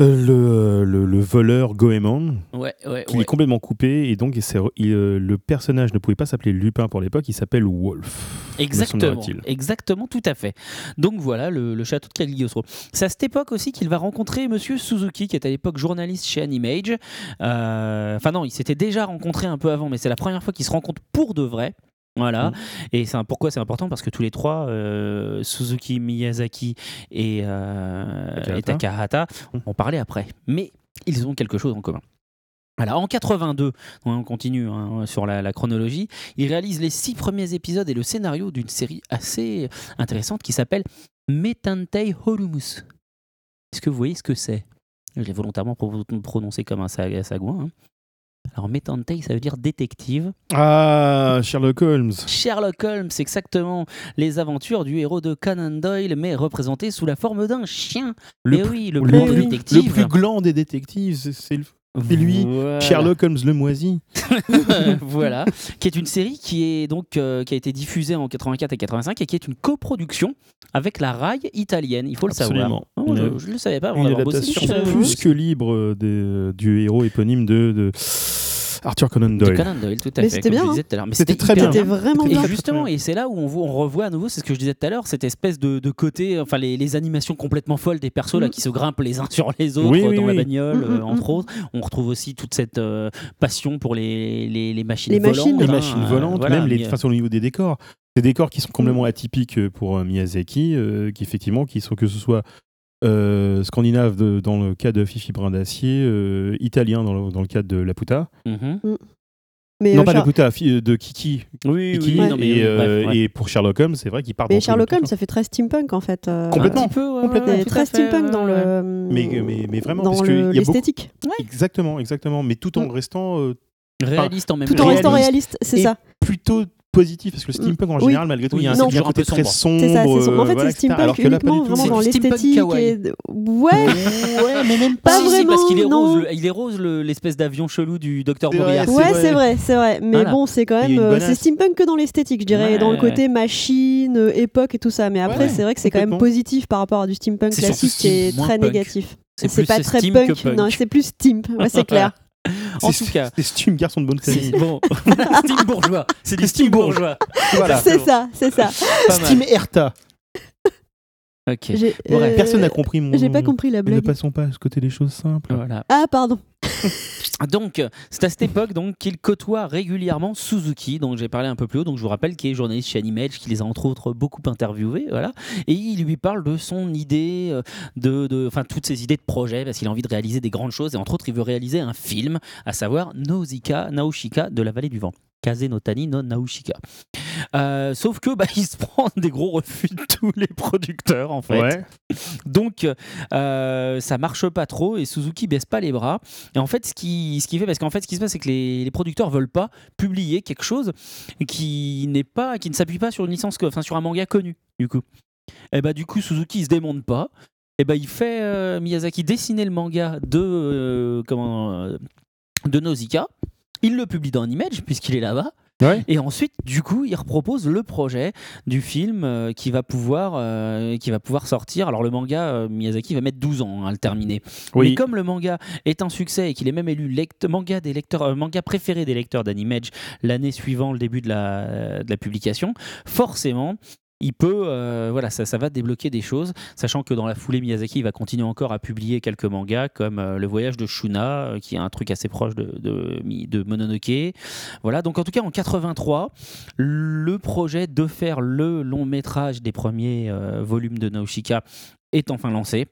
le, le, le voleur Goemon, Ouais, ouais, qui ouais. est complètement coupé. Et donc, il, euh, le personnage ne pouvait pas s'appeler Lupin pour l'époque, il s'appelle Wolf. me Exactement, exactement, tout à fait. Donc voilà, le, le château de Cagliostro. C'est à cette époque aussi qu'il va rencontrer Monsieur Suzuki, qui est à l'époque journaliste chez Animage. Euh, Enfin non, il s'était déjà rencontré un peu avant, mais c'est la première fois qu'ils se rencontrent pour de vrai. Voilà. Mhm. Et c'est pourquoi c'est important? Parce que tous les trois, euh, Suzuki, Miyazaki et, euh, Takahata. et Takahata, ont parlé après. Mais ils ont quelque chose en commun. Voilà, en 82, on continue hein, sur la, la chronologie, il réalise les six premiers épisodes et le scénario d'une série assez intéressante qui s'appelle Metantei Horumus. Est-ce que vous voyez ce que c'est? Je l'ai volontairement pro- prononcé comme un sa- sagouin. hein. Alors, Metantei, ça veut dire détective. Ah, Sherlock Holmes. Sherlock Holmes, c'est exactement les aventures du héros de Conan Doyle, mais représenté sous la forme d'un chien. Le, Mais oui, le le plus détective. le plus gland des détectives, c'est le- c'est lui. Voilà. Sherlock Holmes le moisi. [laughs] voilà, qui est une série qui est donc euh, qui a été diffusée en 84 et 85 et qui est une coproduction avec la RAI italienne. Il faut le Absolument. savoir. Oh, Une- je, je le savais pas. avant Une bossé adaptation sur ce- plus que libre euh, des- du héros éponyme de, de Arthur Conan de Doyle. Conan Doyle, tout à Mais fait. c'était bien, hein. disais tout à l'heure. Mais C'était c'était très bien. C'était vraiment Et bien. justement, et c'est là où on, voit- on revoit à nouveau, c'est ce que je disais tout à l'heure, cette espèce de, de côté, enfin les, les animations complètement folles des persos là Mm. qui se grimpent les uns [laughs] sur les autres Oui, euh, oui, dans la bagnole, Mm, euh, mm, entre mm. autres. On retrouve aussi toute cette euh, passion pour les, les, les machines Les volantes. machines. les hein, machines euh, volantes, voilà, même les, façon, au niveau des décors. Des décors qui sont complètement atypiques euh, pour euh, Miyazaki, euh, qui effectivement, qui sont que ce soit euh, scandinave de- dans le cas de Fifi Brin d'Acier, euh, italien dans le, dans le cadre de Laputa. Mhm. Mais, non, euh, pas Char- Laputa, de Kiki. Oui, Kiki, oui, non, mais et, oui, euh, bref, ouais. et pour Sherlock Holmes, c'est vrai qu'il part mais dans Sherlock Holmes, ça fait très steampunk en fait. euh, Complètement. Un petit peu, ouais, Complètement. tout très steampunk ouais, dans le. Mais, mais, mais vraiment, dans parce le- qu'il y a beaucoup. l'esthétique. Exactement, exactement. Mais tout en Mm. restant euh, Réaliste en même Tout temps. en restant réaliste c'est ça. plutôt positif, parce que le steampunk en Oui. général, malgré tout, il y a un, non, un côté très sombre. C'est ça, sombre. En euh, fait, voilà, c'est. Alors steampunk que là, pas du uniquement tout. vraiment dans l'esthétique. et- Ouais, ouais, mais même Pas Si, si, parce qu'il est vraiment, rose, non. le- il est rose le- l'espèce d'avion chelou du docteur Boreas. ouais, c'est vrai, c'est vrai. Mais Voilà. bon, c'est quand même. euh. C'est steampunk que dans l'esthétique, je dirais, Ouais, dans le côté machine, euh, époque et tout ça. Mais après, Ouais, c'est vrai que c'est quand même positif par rapport à du steampunk classique qui est très punk. négatif. C'est pas très steam punk, non, c'est plus steam. C'est [laughs] clair. En C'est- tout cas, C'est Steam, garçon de bonne c'est famille. bon. Steam bourgeois. [laughs] C'est du Steam bourgeois. voilà. C'est ça, c'est ça. Steam Erta. Ok. Euh, Personne n'a compris mon. J'ai pas compris la Ne blague. passons pas à ce côté des choses simples. Voilà. Ah, pardon. [laughs] Donc, c'est à cette époque donc qu'il côtoie régulièrement Suzuki, dont j'ai parlé un peu plus haut. Donc, je vous rappelle qu'il est journaliste chez Animage, qui les a entre autres beaucoup interviewés, voilà. Et il lui parle de son idée, euh, de, de- enfin toutes ses idées de projet, parce qu'il a envie de réaliser des grandes choses. Et entre autres, il veut réaliser un film, à savoir Nausicaa, Naoshika de la vallée du vent. Kaze no Tani no Naoshika. Euh, sauf que bah, [laughs] il se prend des gros refus de tous les producteurs en fait. Ouais. Donc, euh, ça marche pas trop et Suzuki baisse pas les bras. Et en fait, ce qui, ce qui fait, parce qu'en fait, ce qui se passe, c'est que les, les producteurs veulent pas publier quelque chose qui n'est pas, qui ne s'appuie pas sur une licence, enfin sur un manga connu, du coup. Et bah, du coup, Suzuki il se démonte pas. Et bah, il fait euh, Miyazaki dessiner le manga de euh, comment euh, de Nausicaa. Il le publie dans Image puisqu'il est là-bas. Ouais. Et ensuite, du coup, il repropose le projet du film euh, qui va pouvoir, euh, qui va pouvoir sortir. Alors le manga, euh, Miyazaki va mettre 12 ans hein, à le terminer. Mais Oui. comme le manga est un succès et qu'il est même élu manga des lecteurs, manga préféré des lecteurs d'Animage l'année suivant le début de la, de la publication, forcément. Il peut, euh, voilà, ça, ça va débloquer des choses, sachant que dans la foulée, Miyazaki va continuer encore à publier quelques mangas comme euh, Le Voyage de Shuna, euh, qui est un truc assez proche de, Mononoke. Voilà, donc en tout cas en 83, le projet de faire le long métrage des premiers volumes de Naoshika est enfin lancé.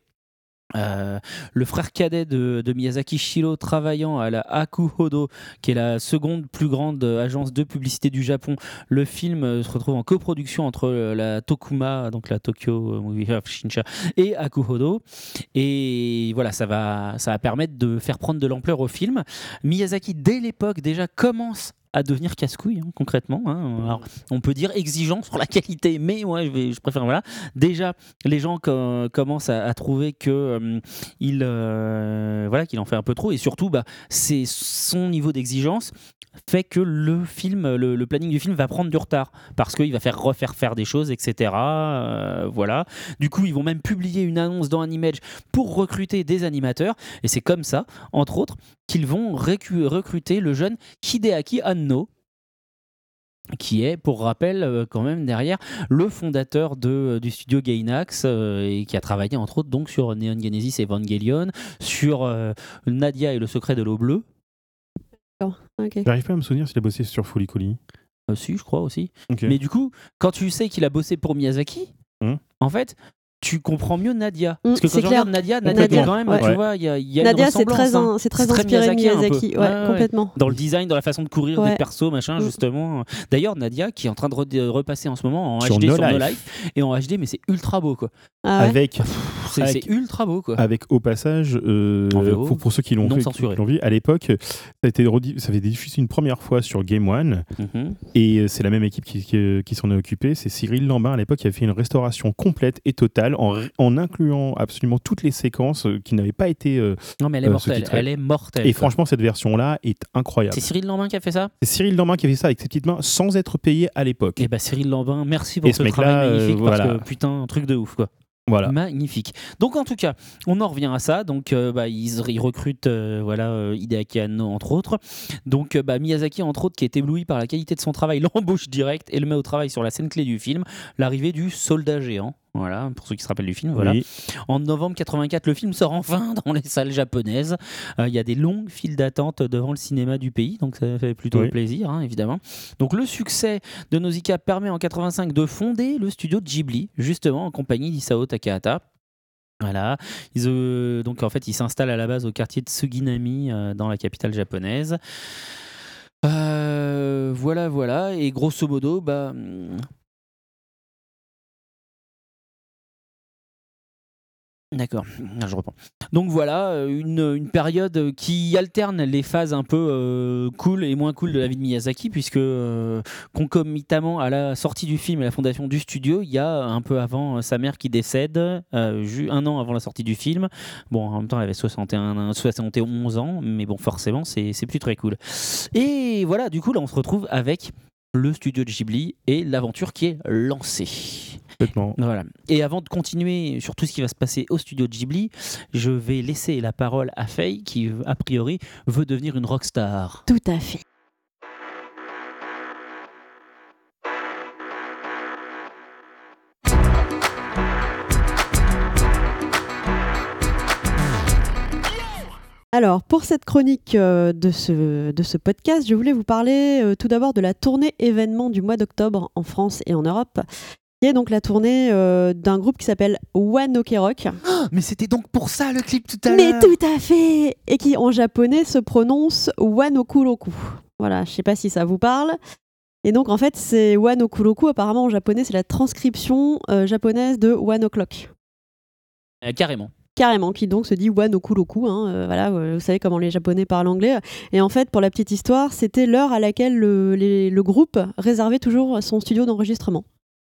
Euh, le frère cadet de, Miyazaki Shiro travaillant à la Akuhodo, qui est la seconde plus grande agence de publicité du Japon. Le film euh, se retrouve en coproduction entre euh, la Tokuma, donc la Tokyo Movie Shinsha, et Akuhodo. Et voilà, ça va, ça va permettre de faire prendre de l'ampleur au film. Miyazaki, dès l'époque, déjà commence à devenir casse-couille, hein, concrètement. hein. Alors, on peut dire exigeant sur la qualité, mais moi, je, vais, je préfère. Voilà. Déjà, les gens co- commencent à, trouver que euh, il, euh, voilà, qu'il en fait un peu trop, et surtout, bah, c'est son niveau d'exigence fait que le film, le, planning du film va prendre du retard parce qu'il va faire refaire faire des choses, etc. Euh, voilà. Du coup, ils vont même publier une annonce dans Animage pour recruter des animateurs, et c'est comme ça, entre autres, qu'ils vont recruter le jeune Hideaki Anno, qui est, pour rappel, euh, quand même derrière le fondateur de, du studio Gainax euh, et qui a travaillé entre autres donc sur Neon Genesis Evangelion, sur euh, Nadia et le secret de l'eau bleue. Ok. J'arrive pas à me souvenir s'il a bossé sur Fully Cooley. Euh, si, je crois aussi. Mais du coup, quand tu sais qu'il a bossé pour Miyazaki, Hmm. en fait, tu comprends mieux Nadia. Hmm, Parce que quand c'est je clair. regarde Nadia, Nadia, Nadia, quand même, ouais. tu vois, il y a, y a Nadia, une c'est très, hein. c'est très C'est très inspiré de Miyazaki, un peu. Miyazaki. Ouais, Ouais, ouais, ouais. complètement. dans le design, dans la façon de courir Ouais. des persos, machin, Mm. justement. D'ailleurs, Nadia qui est en train de re- de repasser en ce moment en Sur HD No sur No Life. Et en HD, mais c'est ultra beau quoi. Ah ouais. Avec, C'est ultra beau quoi. avec au passage, euh, VO, pour, pour ceux qui l'ont vu, à l'époque, ça a été ça avait été diffusé une première fois sur Game One, Mhm. et euh, c'est la même équipe qui, qui- qui s'en est occupée. C'est Cyril Lambin à l'époque qui a fait une restauration complète et totale en, incluant absolument toutes les séquences euh, qui n'avaient pas été. euh, Non mais elle est Euh, mortelle, elle est mortelle. et quoi. franchement, cette version-là est incroyable. c'est Cyril Lambin qui a fait ça? C'est Cyril Lambin qui a fait ça avec ses petites mains sans être payé à l'époque. Et bah Cyril Lambin, merci pour Et ce, travail magnifique parce voilà. que putain, un truc de ouf quoi. Voilà. Magnifique. Donc en tout cas, on en revient à ça. Donc euh, bah, ils, ils recrutent euh, voilà euh, Hideaki Anno entre autres. Donc bah, Miyazaki entre autres qui est ébloui par la qualité de son travail, [laughs] l'embauche direct et le met au travail sur la scène clé du film, l'arrivée du soldat géant. Voilà, pour ceux qui se rappellent du film. Voilà. Oui. En novembre 84, le film sort enfin [laughs] dans les salles japonaises. Euh, Il y a des longues files d'attente devant le cinéma du pays, donc ça fait plutôt Oui. plaisir, hein, évidemment. Donc le succès de Nausicaa permet en 85 de fonder le studio de Ghibli, justement en compagnie d'Isao Takahata. Voilà, Ils, euh, donc en fait, ils s'installent à la base au quartier de Suginami, euh, dans la capitale japonaise. Euh, voilà, voilà, et grosso modo, bah, D'accord, Ah, je reprends. Donc voilà, euh, une, période qui alterne les phases un peu euh, cool et moins cool de la vie de Miyazaki, puisque euh, concomitamment à la sortie du film et la fondation du studio, il y a un peu avant sa mère qui décède, un an avant la sortie du film. Bon, en même temps, elle avait 61, 71 ans, mais bon, forcément, c'est plus très cool. Et voilà, du coup, là, on se retrouve avec le studio de Ghibli et l'aventure qui est lancée. Complètement. Voilà. Et avant de continuer sur tout ce qui va se passer au studio Ghibli, je vais laisser la parole à Faye qui, a priori, veut devenir une rockstar. Tout à fait. Alors, pour cette chronique euh, de, ce, de ce podcast, je voulais vous parler euh, tout d'abord de la tournée événement du mois d'octobre en France et en Europe, qui est donc la tournée euh, d'un groupe qui s'appelle One Ok Rock. Mais c'était donc pour ça le clip tout à Mais tout à fait Et qui en japonais se prononce Wanokuroku. Voilà, je sais pas si ça vous parle. Et donc en fait, c'est Wanokuroku, apparemment en japonais, c'est la transcription euh, japonaise de One O'Clock. Euh, carrément. Carrément, qui donc se dit Wanokuroku. Hein, euh, voilà, vous savez comment les japonais parlent anglais. Et en fait, pour la petite histoire, c'était l'heure à laquelle le, les- le groupe réservait toujours son studio d'enregistrement.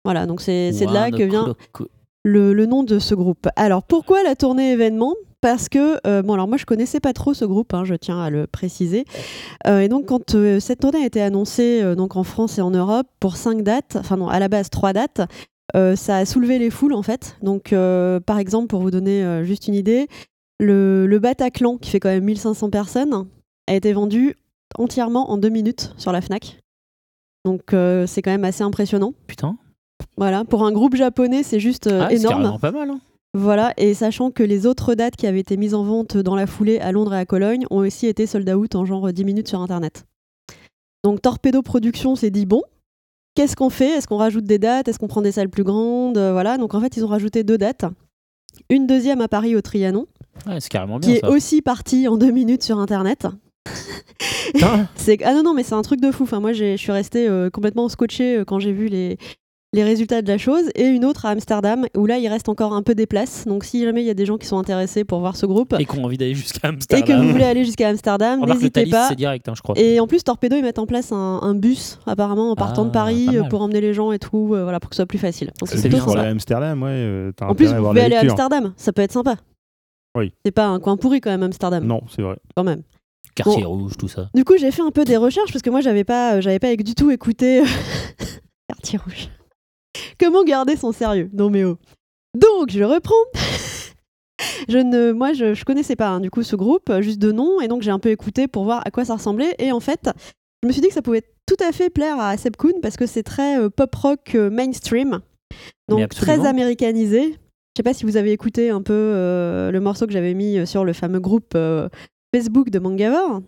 Voilà, donc c'est de là que vient le, le nom de ce groupe. Alors pourquoi la tournée événement? Parce que, euh, bon alors moi je connaissais pas trop ce groupe, hein, je tiens à le préciser. Euh, et donc quand euh, cette tournée a été annoncée euh, donc en France et en Europe pour cinq dates, enfin non à la base trois dates, euh, ça a soulevé les foules en fait. Donc euh, par exemple pour vous donner euh, juste une idée, le, le Bataclan qui fait quand même 1500 personnes a été vendu entièrement en deux minutes sur la Fnac. Donc euh, c'est quand même assez impressionnant. Putain. Voilà, pour un groupe japonais c'est juste euh, Ah, c'est énorme. carrément pas mal. hein. Voilà, et sachant que les autres dates qui avaient été mises en vente dans la foulée à Londres et à Cologne ont aussi été sold out en genre 10 minutes sur Internet. Donc Torpedo Productions s'est dit bon, qu'est-ce qu'on fait? Est-ce qu'on rajoute des dates? Est-ce qu'on prend des salles plus grandes? Euh, Voilà, donc en fait ils ont rajouté deux dates. Une deuxième à Paris au Trianon, Ouais, c'est carrément bien qui est aussi partie en deux minutes sur Internet. [laughs] Ah non non mais c'est un truc de fou. Enfin moi je suis restée euh, complètement scotchée euh, quand j'ai vu les les résultats de la chose et une autre à Amsterdam où là il reste encore un peu des places. Donc si jamais il y a des gens qui sont intéressés pour voir ce groupe Et qu'on a envie d'aller jusqu'à et que Amsterdam. vous voulez aller jusqu'à Amsterdam, n'hésitez pas. c'est direct, hein, je crois. Et en plus Torpedo ils mettent en place un, un bus apparemment en partant de Ah, Paris pour emmener les gens et tout, euh, voilà pour que ce soit plus facile. C'est bien, pour aller à Amsterdam, ouais, euh, En plus vous pouvez aller à. Amsterdam, ça peut être sympa. Oui. C'est pas un coin pourri quand même Amsterdam, Non, c'est vrai. quand même. Quartier Bon. rouge, tout ça. Du coup, j'ai fait un peu des recherches parce que moi, j'avais pas, euh, j'avais pas du tout écouté [laughs] Quartier Rouge. Comment garder son sérieux? Non mais oh. Donc, je reprends. [laughs] je ne, moi, je, je connaissais pas hein, du coup ce groupe, euh, juste de nom, et donc j'ai un peu écouté pour voir à quoi ça ressemblait. Et en fait, je me suis dit que ça pouvait tout à fait plaire à Seb Kuhn parce que c'est très euh, pop rock euh, mainstream, donc très américanisé. Je sais pas si vous avez écouté un peu euh, le morceau que j'avais mis sur le fameux groupe Facebook de Mangavor.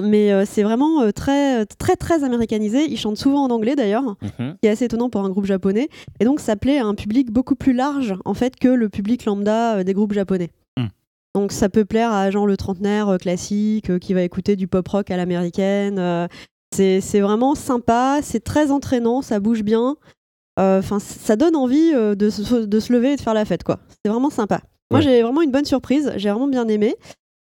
Mais euh, c'est vraiment euh, très, très, très américanisé. Ils chantent souvent en anglais d'ailleurs, Mhm. qui est assez étonnant pour un groupe japonais. Et donc, ça plaît à un public beaucoup plus large, en fait, que le public lambda euh, des groupes japonais. Hmm. Donc, ça peut plaire à genre le trentenaire classique qui va écouter du pop rock à l'américaine. c'est c'est vraiment sympa, c'est très entraînant, ça bouge bien. Enfin, ça donne envie de, se, de se lever et de faire la fête, quoi. C'est vraiment sympa. Moi, j'ai vraiment une bonne surprise. J'ai vraiment bien aimé.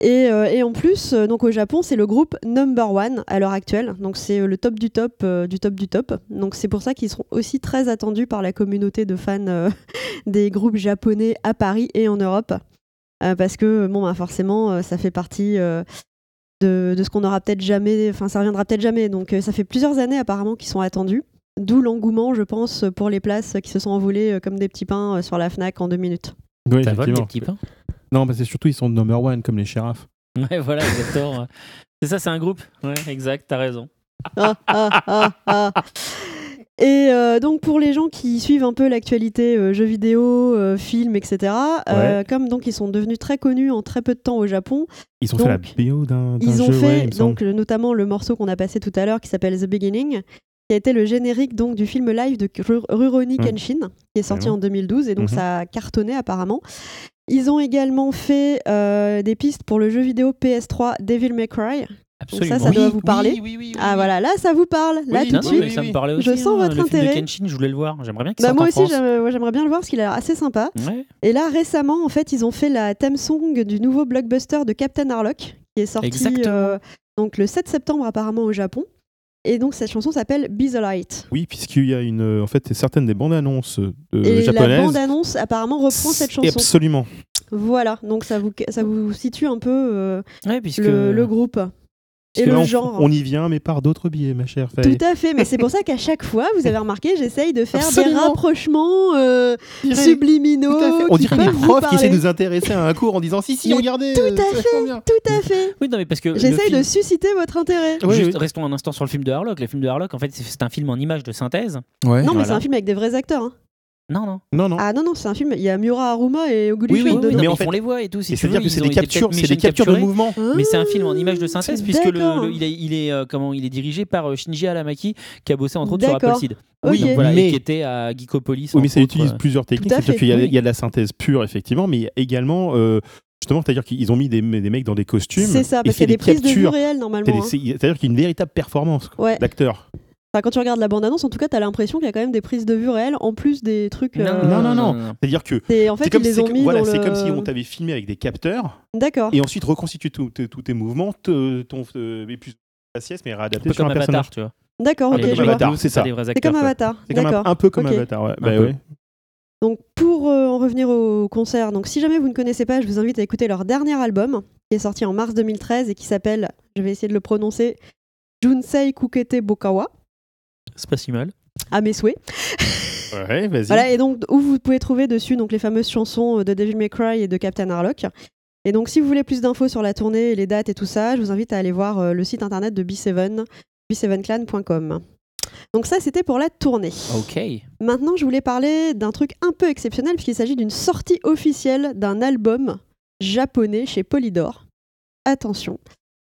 Et, euh, et en plus, euh, donc au Japon, c'est le groupe number one à l'heure actuelle. Donc c'est euh, le top du top euh, du top du top. Donc c'est pour ça qu'ils seront aussi très attendus par la communauté de fans euh, [laughs] des groupes japonais à Paris et en Europe. Euh, parce que bon, bah, forcément, euh, ça fait partie euh, de, de ce qu'on n'aura peut-être jamais. Enfin, ça reviendra peut-être jamais. Donc euh, ça fait plusieurs années apparemment qu'ils sont attendus. D'où l'engouement, je pense, pour les places qui se sont envolées euh, comme des petits pains euh, sur la Fnac en deux minutes. Oui, T'as vol des petits pains? Non, parce que surtout, ils sont number one comme les shérifs. Ouais, voilà, exactement. [laughs] c'est ça, c'est un groupe. Ouais, exact, t'as raison. Ah, ah, ah, ah. Et euh, donc pour les gens qui suivent un peu l'actualité euh, jeux vidéo, euh, films, etc. euh, comme donc ils sont devenus très connus en très peu de temps au Japon, Ils ont fait la BO d'un ils ont ouais, fait il me semble. donc notamment le morceau qu'on a passé tout à l'heure qui s'appelle The Beginning, qui a été le générique donc du film live de Ru- Rurouni Mm. Kenshin, qui est sorti en 2012 et donc ça a cartonné apparemment. Ils ont également fait euh, des pistes pour le jeu vidéo PS3 Devil May Cry. Absolument. ça doit vous parler. Oui, oui, oui, oui, Ah oui. voilà, là ça vous parle, là Oui, tout Non, de suite. ça me parlait Je aussi. sens hein, votre le film de intérêt. Kenshin, je voulais le voir. J'aimerais bien qu'il Bah, sorte moi aussi, j'aimerais bien le voir parce qu'il a l'air assez sympa. Ouais, Et là, récemment, en fait, ils ont fait la theme song du nouveau blockbuster de Captain Harlock, qui est sorti euh, donc le 7 septembre apparemment au Japon. Et donc cette chanson s'appelle Be the Light. Oui, puisqu'il y a une, euh, en fait, certaines des bandes annonces euh, Et la japonaises. bande-annonce apparemment reprend cette Et chanson. Absolument. Voilà, donc ça vous, ça vous situe un peu euh, Ouais, puisque le, le groupe. Et le on- genre. On y vient, mais par d'autres biais, ma chère. Tout à fait, mais c'est pour ça qu'à chaque fois, vous avez remarqué, j'essaye de faire des rapprochements euh, subliminaux. fait. On dirait des profs qui essaient de nous intéresser à un cours en disant si, si, Mais regardez. tout euh, à vachement bien. Tout à fait. Oui, non, mais parce que. J'essaye film- de susciter votre intérêt. Oui, Juste oui. restons un instant sur le film de Harlock. Le film de Harlock, en fait, c'est- c'est un film en images de synthèse. Ouais. Non, mais Voilà. c'est un film avec des vrais acteurs. hein. Non, non. Non, non. Ah non, non, c'est un film. Il y a Miura Haruma et Oguri Oui, oui, Shou oui, dedans. non, Mais mais en ils fait- font les voix et tout. Si Et tu veux, c'est-à-dire que ils c'est ont des été captures, peut-être c'est des motion captures de capturés. mouvement. Mais c'est un film en images de synthèse c'est- puisque le, d'accord. le- il est, il est, euh, comment il est dirigé par euh, Shinji Alamaki qui a bossé entre autres sur D'accord. Ok. Oui, donc voilà, Mais- qui était à Geekopolis. Oui, mais entre ça autres, utilise euh. plusieurs techniques. À C'est-à-dire fait, qu'il y, a- oui. il y a de la synthèse pure, effectivement, mais il y a également, euh, justement, c'est-à-dire qu'ils ont mis des, des mecs dans des costumes. C'est ça, et parce qu'il y a des prises de vue captures. réelles C'est normalement. des- hein. c'est- C'est-à-dire qu'il y a une véritable performance quoi, Ouais. d'acteur. Enfin, quand tu regardes la bande-annonce, en tout cas, t'as l'impression qu'il y a quand même des prises de vue réelles en plus des trucs. euh, non, non, non. C'est-à-dire que c'est- En fait, c'est comme, ils les c'est ont que- mis voilà, dans c'est le- comme si on t'avait filmé avec des capteurs D'accord. et ensuite reconstitué tous tes- mouvements, te- ton, mais plus faciès, mais Un réadapté sur comme un personnage. Avatar, tu vois. D'accord, Un ok, c'est ça. C'est comme. Avatar. C'est un, D'accord. un peu comme. Avatar, ouais. Un Bah peu. ouais. Donc pour euh, en revenir au concert, donc si jamais vous ne connaissez pas, je vous invite à écouter leur dernier album qui est sorti en mars 2013 et qui s'appelle, je vais essayer de le prononcer, Junsei Kukete Bokawa, C'est pas si mal. à mes souhaits. Ouais, vas-y. Voilà, et donc où vous pouvez trouver dessus donc les fameuses chansons de Devil May Cry et de Captain Harlock. Et donc si vous voulez plus d'infos sur la tournée, les dates et tout ça, je vous invite à aller voir euh, le site internet de B7, b7clan.com. Donc ça c'était pour la tournée. Ok. Maintenant, je voulais parler d'un truc un peu exceptionnel puisqu'il s'agit d'une sortie officielle d'un album japonais chez Polydor. Attention.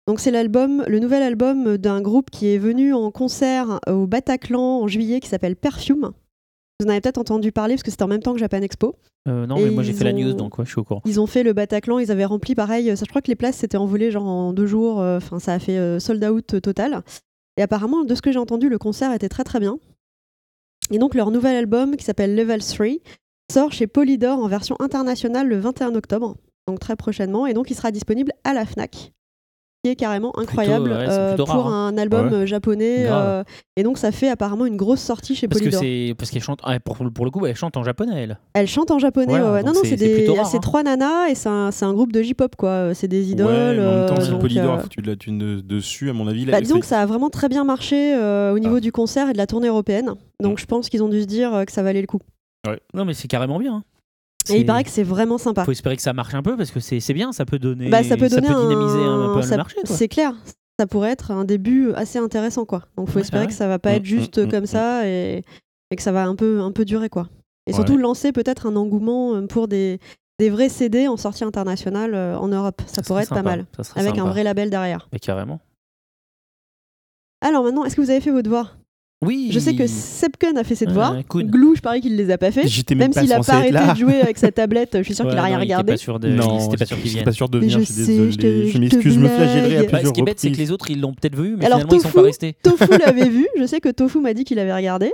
Donc c'est l'album, le nouvel album d'un groupe qui est venu en concert au Bataclan en juillet qui s'appelle Perfume. Vous en avez peut-être entendu parler parce que c'était en même temps que Japan Expo. Euh, non, Et mais moi j'ai fait la news donc ouais, je suis au courant. Ils ont fait le Bataclan, ils avaient rempli pareil. Ça, je crois que les places s'étaient envolées genre en deux jours. euh, Enfin, ça a fait euh, sold out total. Et apparemment, de ce que j'ai entendu, le concert était très très bien. Et donc leur nouvel album qui s'appelle Level 3 sort chez Polydor en version internationale le 21 octobre, donc très prochainement. Et donc il sera disponible à la Fnac. Qui est carrément incroyable ouais, euh, plutôt pour rare, hein. un album Ouais. euh, japonais. Euh, et donc ça fait apparemment une grosse sortie chez Parce que Polydor. c'est parce qu'elle chante ah, pour, pour le coup elle chante en japonais elle. Elle chante en japonais, Voilà, ouais, ouais. Non, non, c'est- des, rare, hein. trois nanas et c'est un, groupe de J-pop, quoi. C'est des idoles. Ouais, mais en même temps, euh, si donc, Polydor euh, a foutu de la thune de- dessus, à mon avis. bah, disons que ça a vraiment très bien marché euh, au niveau Ah. du concert et de la tournée européenne. Donc Mm. je pense qu'ils ont dû se dire que ça valait le coup. Non mais c'est carrément bien. hein. Et il paraît que c'est vraiment sympa. faut espérer que ça marche un peu parce que c'est bien, ça peut donner Bah, ça peut donner dynamiser un, un, peu ça- le marché. C'est clair. Ça pourrait être un début assez intéressant, quoi. Donc faut Ouais, espérer ouais. que ça va pas Mm, être juste mm, mm, comme mm. ça et, et que ça va un peu, un peu durer, quoi. Et surtout lancer peut-être un engouement euh, pour des, des vrais CD en sortie internationale euh, en Europe. Ça, pourrait être pas mal. ça Avec un vrai label derrière. Mais carrément. Alors maintenant, est-ce que vous avez fait vos devoirs Oui. Je sais que Sepken a fait ses devoirs. Euh. Glou, je parie qu'il les a pas fait. J'étais Même même, s'il a pas arrêté là. de jouer avec sa tablette, je suis sûr qu'il a rien non, regardé. pas sûr de, Non, il était pas sûr qu'il j'étais vienne. pas sûr de venir. je sais, je m'excuse, je me flagellerai à plusieurs ce qui est bête, c'est que les autres, ils l'ont peut-être vu, mais Alors, finalement, ils sont Tofu, pas restés. Tofu [laughs] l'avait vu. Je sais que Tofu m'a dit qu'il avait regardé,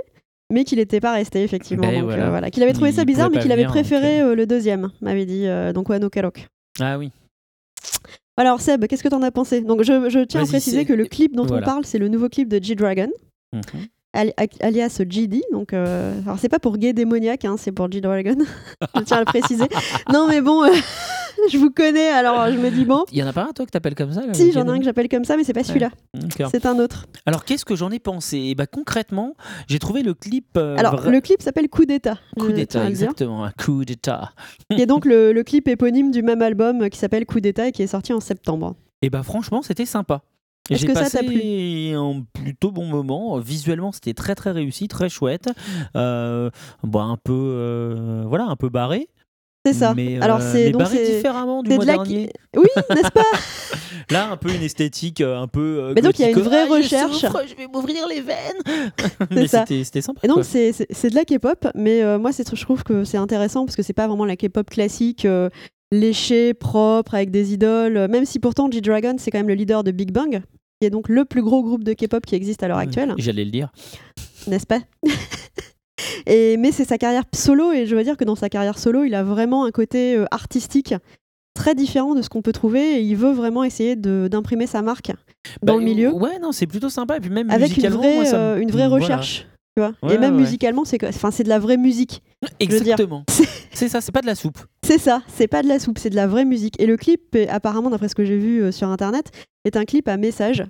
mais qu'il n'était pas resté effectivement. Ben donc, voilà. euh, voilà. Qu'il avait trouvé Il ça bizarre, mais qu'il avait préféré euh, le deuxième. M'avait dit euh, donc Wano Karok. Ah oui. Alors Seb, qu'est-ce que t'en as pensé? Donc je, je tiens à préciser que le clip dont voilà. on parle, c'est le nouveau clip de G-Dragon. Mhm. ali- alias GD. Donc, euh, alors c'est pas pour gay démoniaque, hein, c'est pour G-Dragon. [laughs] je tiens à le préciser. Non, mais bon, euh, [laughs] je vous connais, alors je me dis bon. Il y en a pas un toi que t'appelles comme ça là, Si, j'en ai un que j'appelle comme ça, mais c'est pas celui-là. C'est un autre. Alors qu'est-ce que j'en ai pensé? Eh ben, concrètement, j'ai trouvé le clip. euh, Alors, vra- le clip s'appelle Coup d'État. coup d'état, exactement, un coup d'état. [laughs] est donc le, le clip éponyme du même album qui s'appelle Coup d'État et qui est sorti en septembre. Et bah franchement, c'était sympa. J'ai que ça passé t'a plu? un plutôt bon moment. Visuellement, c'était très très réussi, très chouette. Euh, bon, un peu, euh, voilà, un peu barré. C'est ça. Mais, Alors, euh, c'est donc barré différemment du mois de la dernier. Oui, n'est-ce pas? [laughs] [laughs] Là, un peu une esthétique, un peu. Mais donc, il y a une vraie Ah, recherche. Je, vais m'ouvrir les veines. [laughs] ça. c'était sympa. Et donc c'est de la K-pop, mais moi c'est- je trouve que c'est intéressant parce que c'est pas vraiment la K-pop classique, léchée, propre, avec des idoles. euh, Même si pourtant G-Dragon c'est quand même le leader de Big Bang, qui est donc le plus gros groupe de K-pop qui existe à l'heure actuelle, J'allais le dire. n'est-ce pas? [laughs] Et, Mais c'est sa carrière solo et je veux dire que dans sa carrière solo il a vraiment un côté euh, artistique très différent de ce qu'on peut trouver et il veut vraiment essayer de- d'imprimer sa marque dans Bah, le milieu Ouais, non, c'est plutôt sympa. Et puis même avec une musicalement, vraie, moi, ça me- euh, une vraie voilà. recherche. Tu vois Ouais, et même ouais. musicalement, c'est enfin, de la vraie musique. Exactement. C'est ça, c'est pas de la soupe. C'est ça, c'est pas de la soupe, c'est de la vraie musique. Et le clip, apparemment, d'après ce que j'ai vu euh, sur internet, est un clip à message.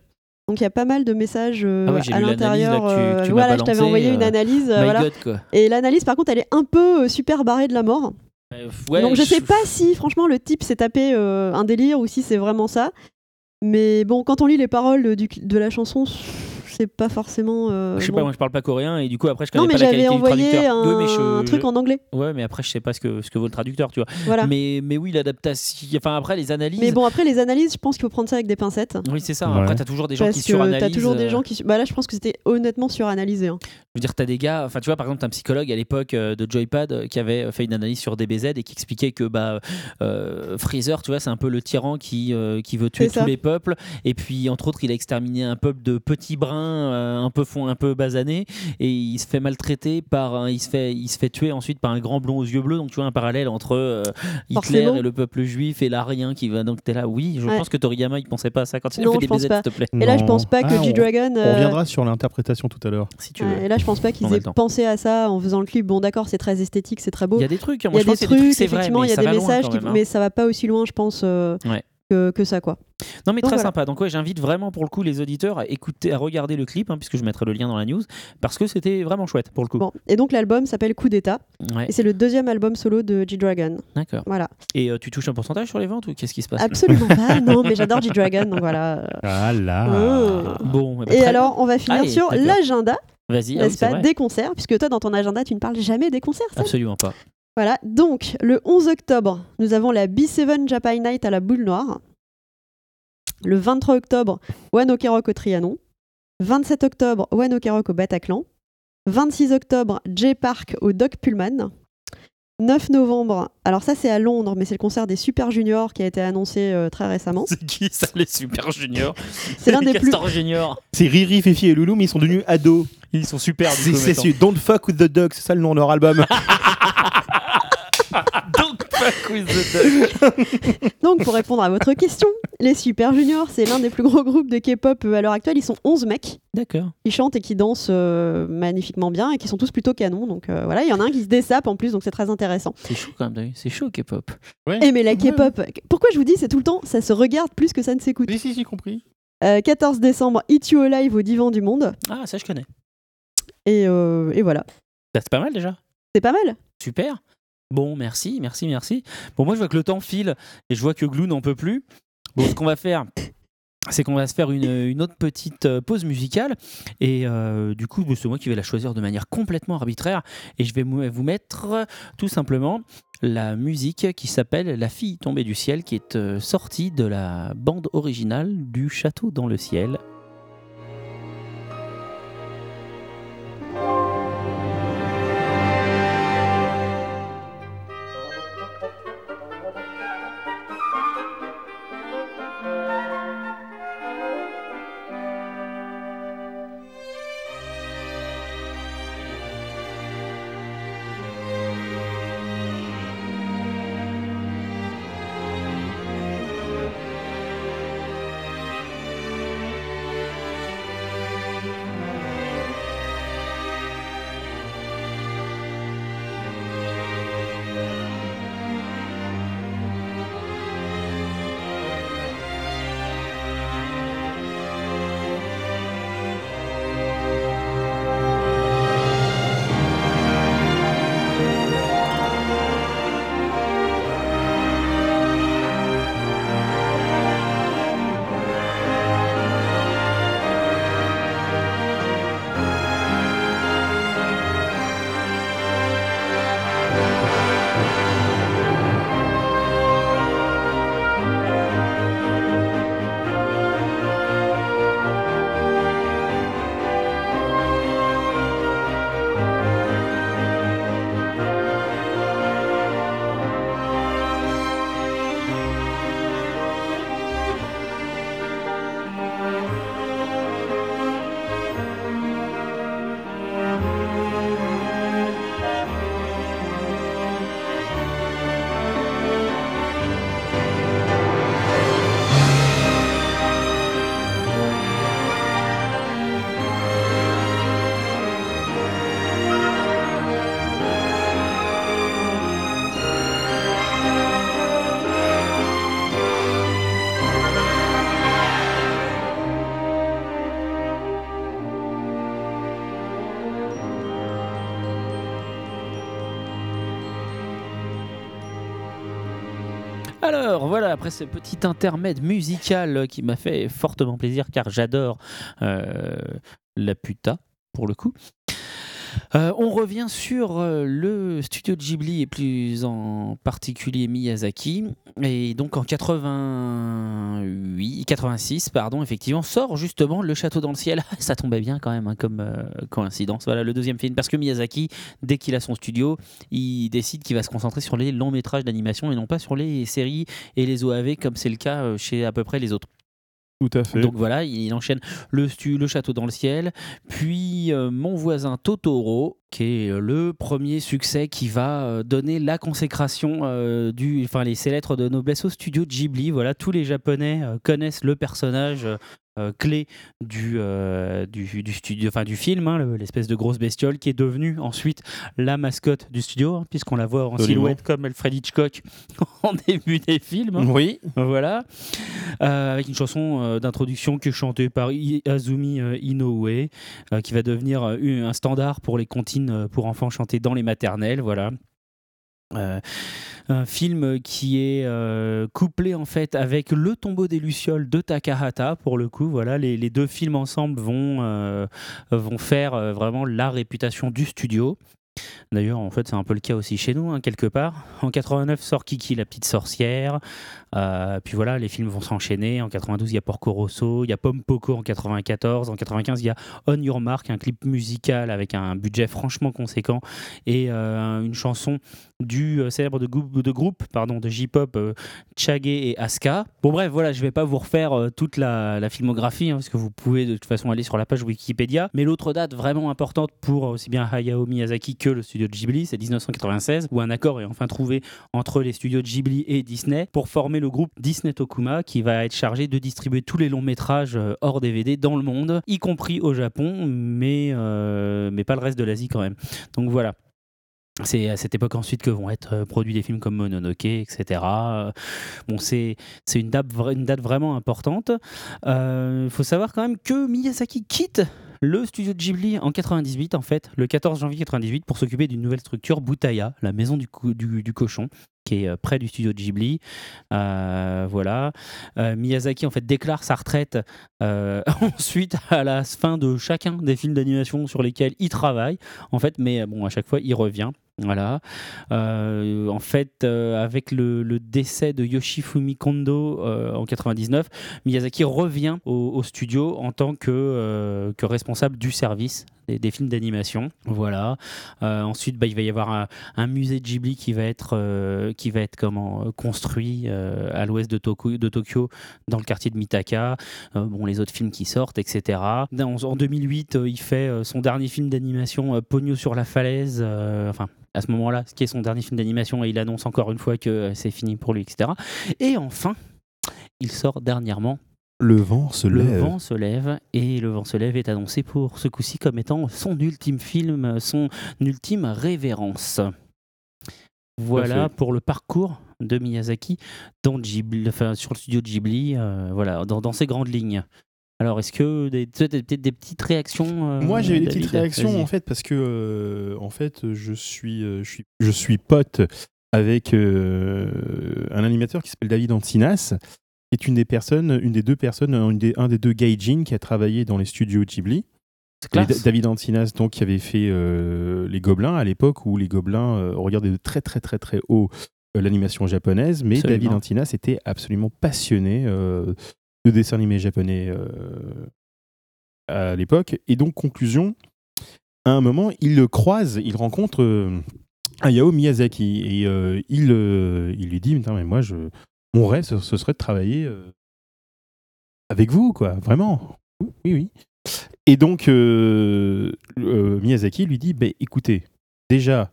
Donc il y a pas mal de messages euh, Ah oui, à l'intérieur. euh, tu m'as voilà, je t'avais envoyé euh, une analyse. euh, voilà. God, quoi. Et l'analyse, par contre, elle est un peu euh, super barrée de la mort. Euh, ouais, Donc je sais pas si, franchement, le type s'est tapé euh, un délire ou si c'est vraiment ça. Mais bon, quand on lit les paroles du- de la chanson, c'est pas forcément. euh, Je sais bon. pas, moi je parle pas coréen et du coup après je connais Non, mais pas la j'avais qualité du envoyé traducteur. un, Oui, mais je- un truc je- en anglais. Ouais, mais après je sais pas ce que, ce que vaut le traducteur, tu vois. Voilà. Mais, mais oui, l'adaptation. Enfin, après les analyses. Mais bon, après les analyses, je pense qu'il faut prendre ça avec des pincettes. Oui, c'est ça. Ouais. Après, t'as toujours des gens Parce qui suranalysent. t'as toujours des euh, gens qui. Bah là, je pense que c'était honnêtement suranalysé. hein. Je veux dire, t'as des gars, enfin tu vois, par exemple, t'as un psychologue à l'époque euh, de Joypad euh, qui avait fait une analyse sur DBZ et qui expliquait que bah, euh, Freezer, tu vois, c'est un peu le tyran qui, euh, qui veut tuer tous les peuples. Et puis, entre autres, il a exterminé un peuple de petits brins, euh, un peu fond, un peu basanés, et il se fait maltraiter par, un- il se fait, il se fait tuer ensuite par un grand blond aux yeux bleus. Donc tu vois un parallèle entre euh, Hitler Forcément. et le peuple juif et l'arien qui va. Donc t'es là, oui, je Ouais. pense que Toriyama il pensait pas à ça quand il Non, a fait DBZ, pas. s'il te plaît, Et là, je pense pas que Ah, on- G-Dragon. On euh, reviendra sur l'interprétation tout à l'heure. si tu veux. et là, je pense pas qu'ils aient pensé à ça en faisant le clip. Bon, d'accord, c'est très esthétique, c'est très beau. Il y a des trucs, hein. Il y a des trucs, trucs, c'est vrai, effectivement, il y a des messages, hein. mais ça va pas aussi loin, je pense, euh, Ouais. que, que ça, quoi. Non mais Donc très voilà. sympa. Donc ouais, j'invite vraiment pour le coup les auditeurs à écouter, à regarder le clip, hein, puisque je mettrai le lien dans la news, parce que c'était vraiment chouette pour le coup. Bon, et donc l'album s'appelle Coup d'État, Ouais, et c'est le deuxième album solo de G-Dragon. d'accord. Voilà. Et euh, tu touches un pourcentage sur les ventes ou qu'est-ce qui se passe? Absolument pas, [laughs] non, mais j'adore G-Dragon, donc voilà. Ah là Oh. Bon. eh ben, Et alors, on va finir Allez, sur l'agenda, vas-y, ah oui, n'est-ce c'est pas, vrai. des concerts, puisque toi, dans ton agenda, tu ne parles jamais des concerts, ça Absolument pas. Voilà, donc le 11 octobre, nous avons la B7 Japan Night à la Boule Noire. Le 23 octobre, One Ok Rock au Trianon. 27 octobre, One Ok Rock au Bataclan. 26 octobre, J Park au Doc Pullman. 9 novembre, alors ça c'est à Londres, mais c'est le concert des Super Juniors qui a été annoncé euh, très récemment. C'est qui ça, les super juniors C'est l'un [laughs] des plus. Juniors. C'est Riri, Fifi et Loulou, mais ils sont devenus ados. Ils sont super. du C'est coup, c'est maintenant. celui- Don't Fuck with the Dog, c'est ça le nom de leur album. [laughs] The [laughs] duck. Donc pour répondre à votre question, les Super Juniors, c'est l'un des plus gros groupes de K-pop euh, à l'heure actuelle. Ils sont 11 mecs. D'accord. qui chantent et qui dansent euh, magnifiquement bien et qui sont tous plutôt canons. Donc euh, voilà, il y en a un qui se dessape en plus, donc c'est très intéressant. C'est chaud quand même. C'est chaud K-pop. Et mais la K-pop, pourquoi je vous dis, c'est tout le temps, ça se regarde plus que ça ne s'écoute. Oui, si, j'ai compris. Euh, 14 décembre, Eat You Alive au Divan du Monde. Ah ça je connais. Et, euh, et voilà, Bah, C'est pas mal déjà. c'est pas mal. Super. Bon, merci, merci, merci. Bon, moi, je vois que le temps file et je vois que Glou n'en peut plus. Bon, ce qu'on va faire, c'est qu'on va se faire une, autre petite euh, pause musicale. Et euh, du coup, c'est moi qui vais la choisir de manière complètement arbitraire. Et je vais vous mettre euh, tout simplement la musique qui s'appelle La fille tombée du ciel, qui est sortie de la bande originale du Château dans le ciel. Alors voilà, après ce petit intermède musical qui m'a fait fortement plaisir car j'adore euh, la puta pour le coup. Euh, on revient sur euh, le studio Ghibli et plus en particulier Miyazaki. Et donc en 88, 86, pardon, effectivement, sort justement Le Château dans le ciel. [laughs] Ça tombait bien quand même hein, comme euh, coïncidence. Voilà le deuxième film. Parce que Miyazaki, dès qu'il a son studio, il décide qu'il va se concentrer sur les longs métrages d'animation et non pas sur les séries et les OAV comme c'est le cas chez à peu près les autres. Donc voilà, il enchaîne le, château dans le ciel, puis euh, Mon voisin Totoro, qui est euh, le premier succès qui va euh, donner la consécration du, enfin les lettres de noblesse au studio Ghibli. Voilà, tous les Japonais connaissent le personnage. Euh, clé du, euh, du, du studio, enfin du film, hein, le- l'espèce de grosse bestiole qui est devenue ensuite la mascotte du studio, hein, puisqu'on la voit en Absolument. silhouette comme Alfred Hitchcock [laughs] en début des films. hein. Oui. Voilà. Euh, avec une chanson d'introduction qui est chantée par Azumi Inoue, qui va devenir un standard pour les comptines pour enfants chantés dans les maternelles. Voilà. Euh, un film qui est euh, couplé en fait avec Le tombeau des lucioles de Takahata pour le coup voilà les, deux films ensemble vont euh, vont faire vraiment la réputation du studio D'ailleurs, en fait, c'est un peu le cas aussi chez nous, hein, quelque part. En 89 sort Kiki la petite sorcière. Euh, puis voilà, les films vont s'enchaîner. En 92, il y a Porco Rosso, il y a Pom Poco en 94. En 95, il y a On Your Mark, un clip musical avec un budget franchement conséquent et euh, une chanson du euh, célèbre de, de groupe pardon, de J-pop Chage et Asuka. Bon bref, voilà, je vais pas vous refaire toute la, filmographie hein, parce que vous pouvez de toute façon aller sur la page Wikipédia. Mais l'autre date vraiment importante pour aussi bien Hayao Miyazaki que le studio Ghibli, c'est 1996 où un accord est enfin trouvé entre les studios Ghibli et Disney pour former le groupe Disney Tokuma qui va être chargé de distribuer tous les longs métrages euh, hors DVD dans le monde, y compris au Japon, mais, euh, mais pas le reste de l'Asie quand même. Donc voilà. C'est à cette époque ensuite que vont être euh, produits des films comme Mononoke, etc. Bon, c'est une date, une date vraiment importante. Il faut savoir quand même que Miyazaki quitte le studio de Ghibli en 98, en fait, le 14 janvier 98, pour s'occuper d'une nouvelle structure, Butaya, la maison du, du cochon, qui est euh, près du studio de Ghibli. Euh, voilà. Euh, Miyazaki, en fait, déclare sa retraite [laughs] ensuite à la fin de chacun des films d'animation sur lesquels il travaille, en fait, mais bon, à chaque fois, il revient. En fait, avec le, décès de Yoshifumi Kondo en 99, Miyazaki revient au, studio en tant que responsable du service des, films d'animation. Voilà. Euh, ensuite, bah, il va y avoir un, musée de Ghibli qui va être, euh, qui va être comment, euh, construit à l'ouest de, Tokyo, dans le quartier de Mitaka. Bon, les autres films qui sortent, etc. Dans- en 2008, euh, il fait son dernier film d'animation, Pogno sur la falaise. enfin, à ce moment-là, ce qui est son dernier film d'animation, et il annonce encore une fois que c'est fini pour lui, etc. Et enfin, il sort dernièrement Le vent se Le lève. vent se lève, et Le vent se lève est annoncé pour ce coup-ci comme étant son ultime film, son ultime révérence. Voilà Parfait. pour le parcours de Miyazaki dans Ghibli, enfin, sur le studio de Ghibli, euh, voilà, dans, dans ses grandes lignes. Alors, est-ce que des- peut-être des, des petites réactions euh, Moi, j'ai des petites réactions en fait parce que euh, en fait, je suis, euh, je suis, je suis pote avec un animateur qui s'appelle David Ancinas, qui est une des personnes, une des deux personnes, une des- un des deux gaijin qui a travaillé dans les studios Ghibli. David Ancinas, donc, qui avait fait euh, les Gobelins à l'époque où les Gobelins euh, regardaient de très très très très haut euh, l'animation japonaise, mais Absolument. David Ancinas était absolument passionné de dessins animés japonais à l'époque. Et donc, conclusion, à un moment, il le croise, il rencontre Hayao Miyazaki et il, il lui dit mais moi, je, mon rêve, ce, ce serait de travailler euh, avec vous, quoi, vraiment. Oui, oui. Et donc, euh, euh, Miyazaki lui dit bah, écoutez, déjà,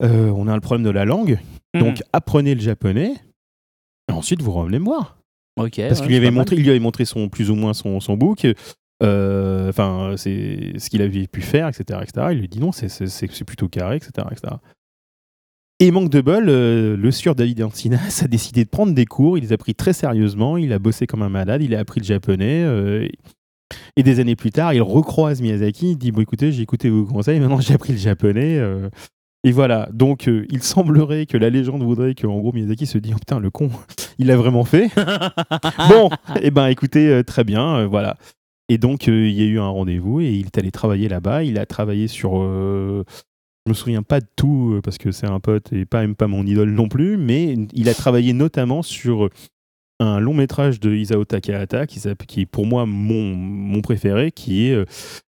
on a le problème de la langue, Mhm. donc apprenez le japonais, et ensuite vous revenez me voir. Ok, Parce ouais, qu'il avait montré, il lui avait montré son, plus ou moins son, son book, enfin, c'est ce qu'il avait pu faire, etc., etc. Il lui dit non, c'est- c'est c'est- c'est plutôt carré, etc., etc. Et manque de bol, euh, le sieur David Ancinas [laughs] a décidé de prendre des cours, il les a pris très sérieusement, il a bossé comme un malade, il a appris le japonais. euh, et des années plus tard, il recroise Miyazaki, il dit bon, écoutez, j'ai écouté vos conseils, maintenant j'ai appris le japonais. euh, Et voilà, donc il semblerait que la légende voudrait que en gros Miyazaki se dit oh, putain le con, [laughs] il l'a vraiment fait. [laughs] bon, et ben écoutez très bien, voilà. Et donc il y a eu un rendez-vous et il est allé travailler là-bas. Il a travaillé sur, je me souviens pas de tout euh, parce que c'est un pote et pas même pas mon idole non plus, mais il a travaillé notamment sur un long métrage de Isao Takahata qui, s'appelle- qui est pour moi mon, mon préféré, qui est euh,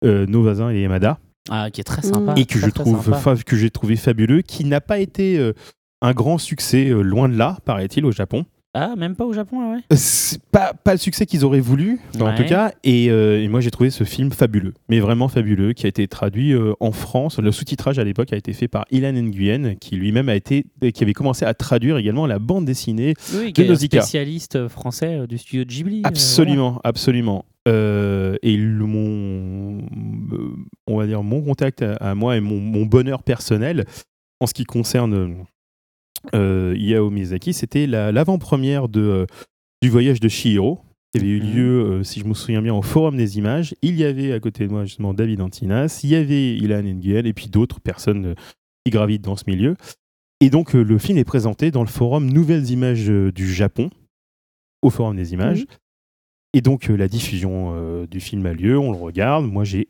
euh, Nos voisins et Yamada Ah, qui est très sympa. et que très, je trouve sympa. fa- que j'ai trouvé fabuleux, qui n'a pas été euh, un grand succès euh, loin de là, paraît-il au Japon. Ah, même pas au Japon, ah ouais. C'est pas pas le succès qu'ils auraient voulu en tout cas. Et, euh, et moi j'ai trouvé ce film fabuleux, mais vraiment fabuleux, qui a été traduit euh, en France. Le sous-titrage à l'époque a été fait par Ilan Nguyen, qui lui-même a été, qui avait commencé à traduire également la bande dessinée Oui, un Nausicaa. spécialiste euh, français euh, du studio Ghibli. euh, Absolument, absolument. Euh, et le- mon, euh, on va dire mon contact à, à moi et mon, mon bonheur personnel en ce qui concerne euh, Hayao Miyazaki, c'était la- l'avant-première de euh, du voyage de Chihiro qui avait eu Mhm. lieu, euh, si je me souviens bien, au Forum des Images. Il y avait à côté de moi justement David Antinas, il y avait Ilan Nguyen et puis d'autres personnes euh, qui gravitent dans ce milieu. Et donc euh, le film est présenté dans le forum Nouvelles Images du Japon, au Forum des Images. Et donc la diffusion du film a lieu, on le regarde. Moi j'ai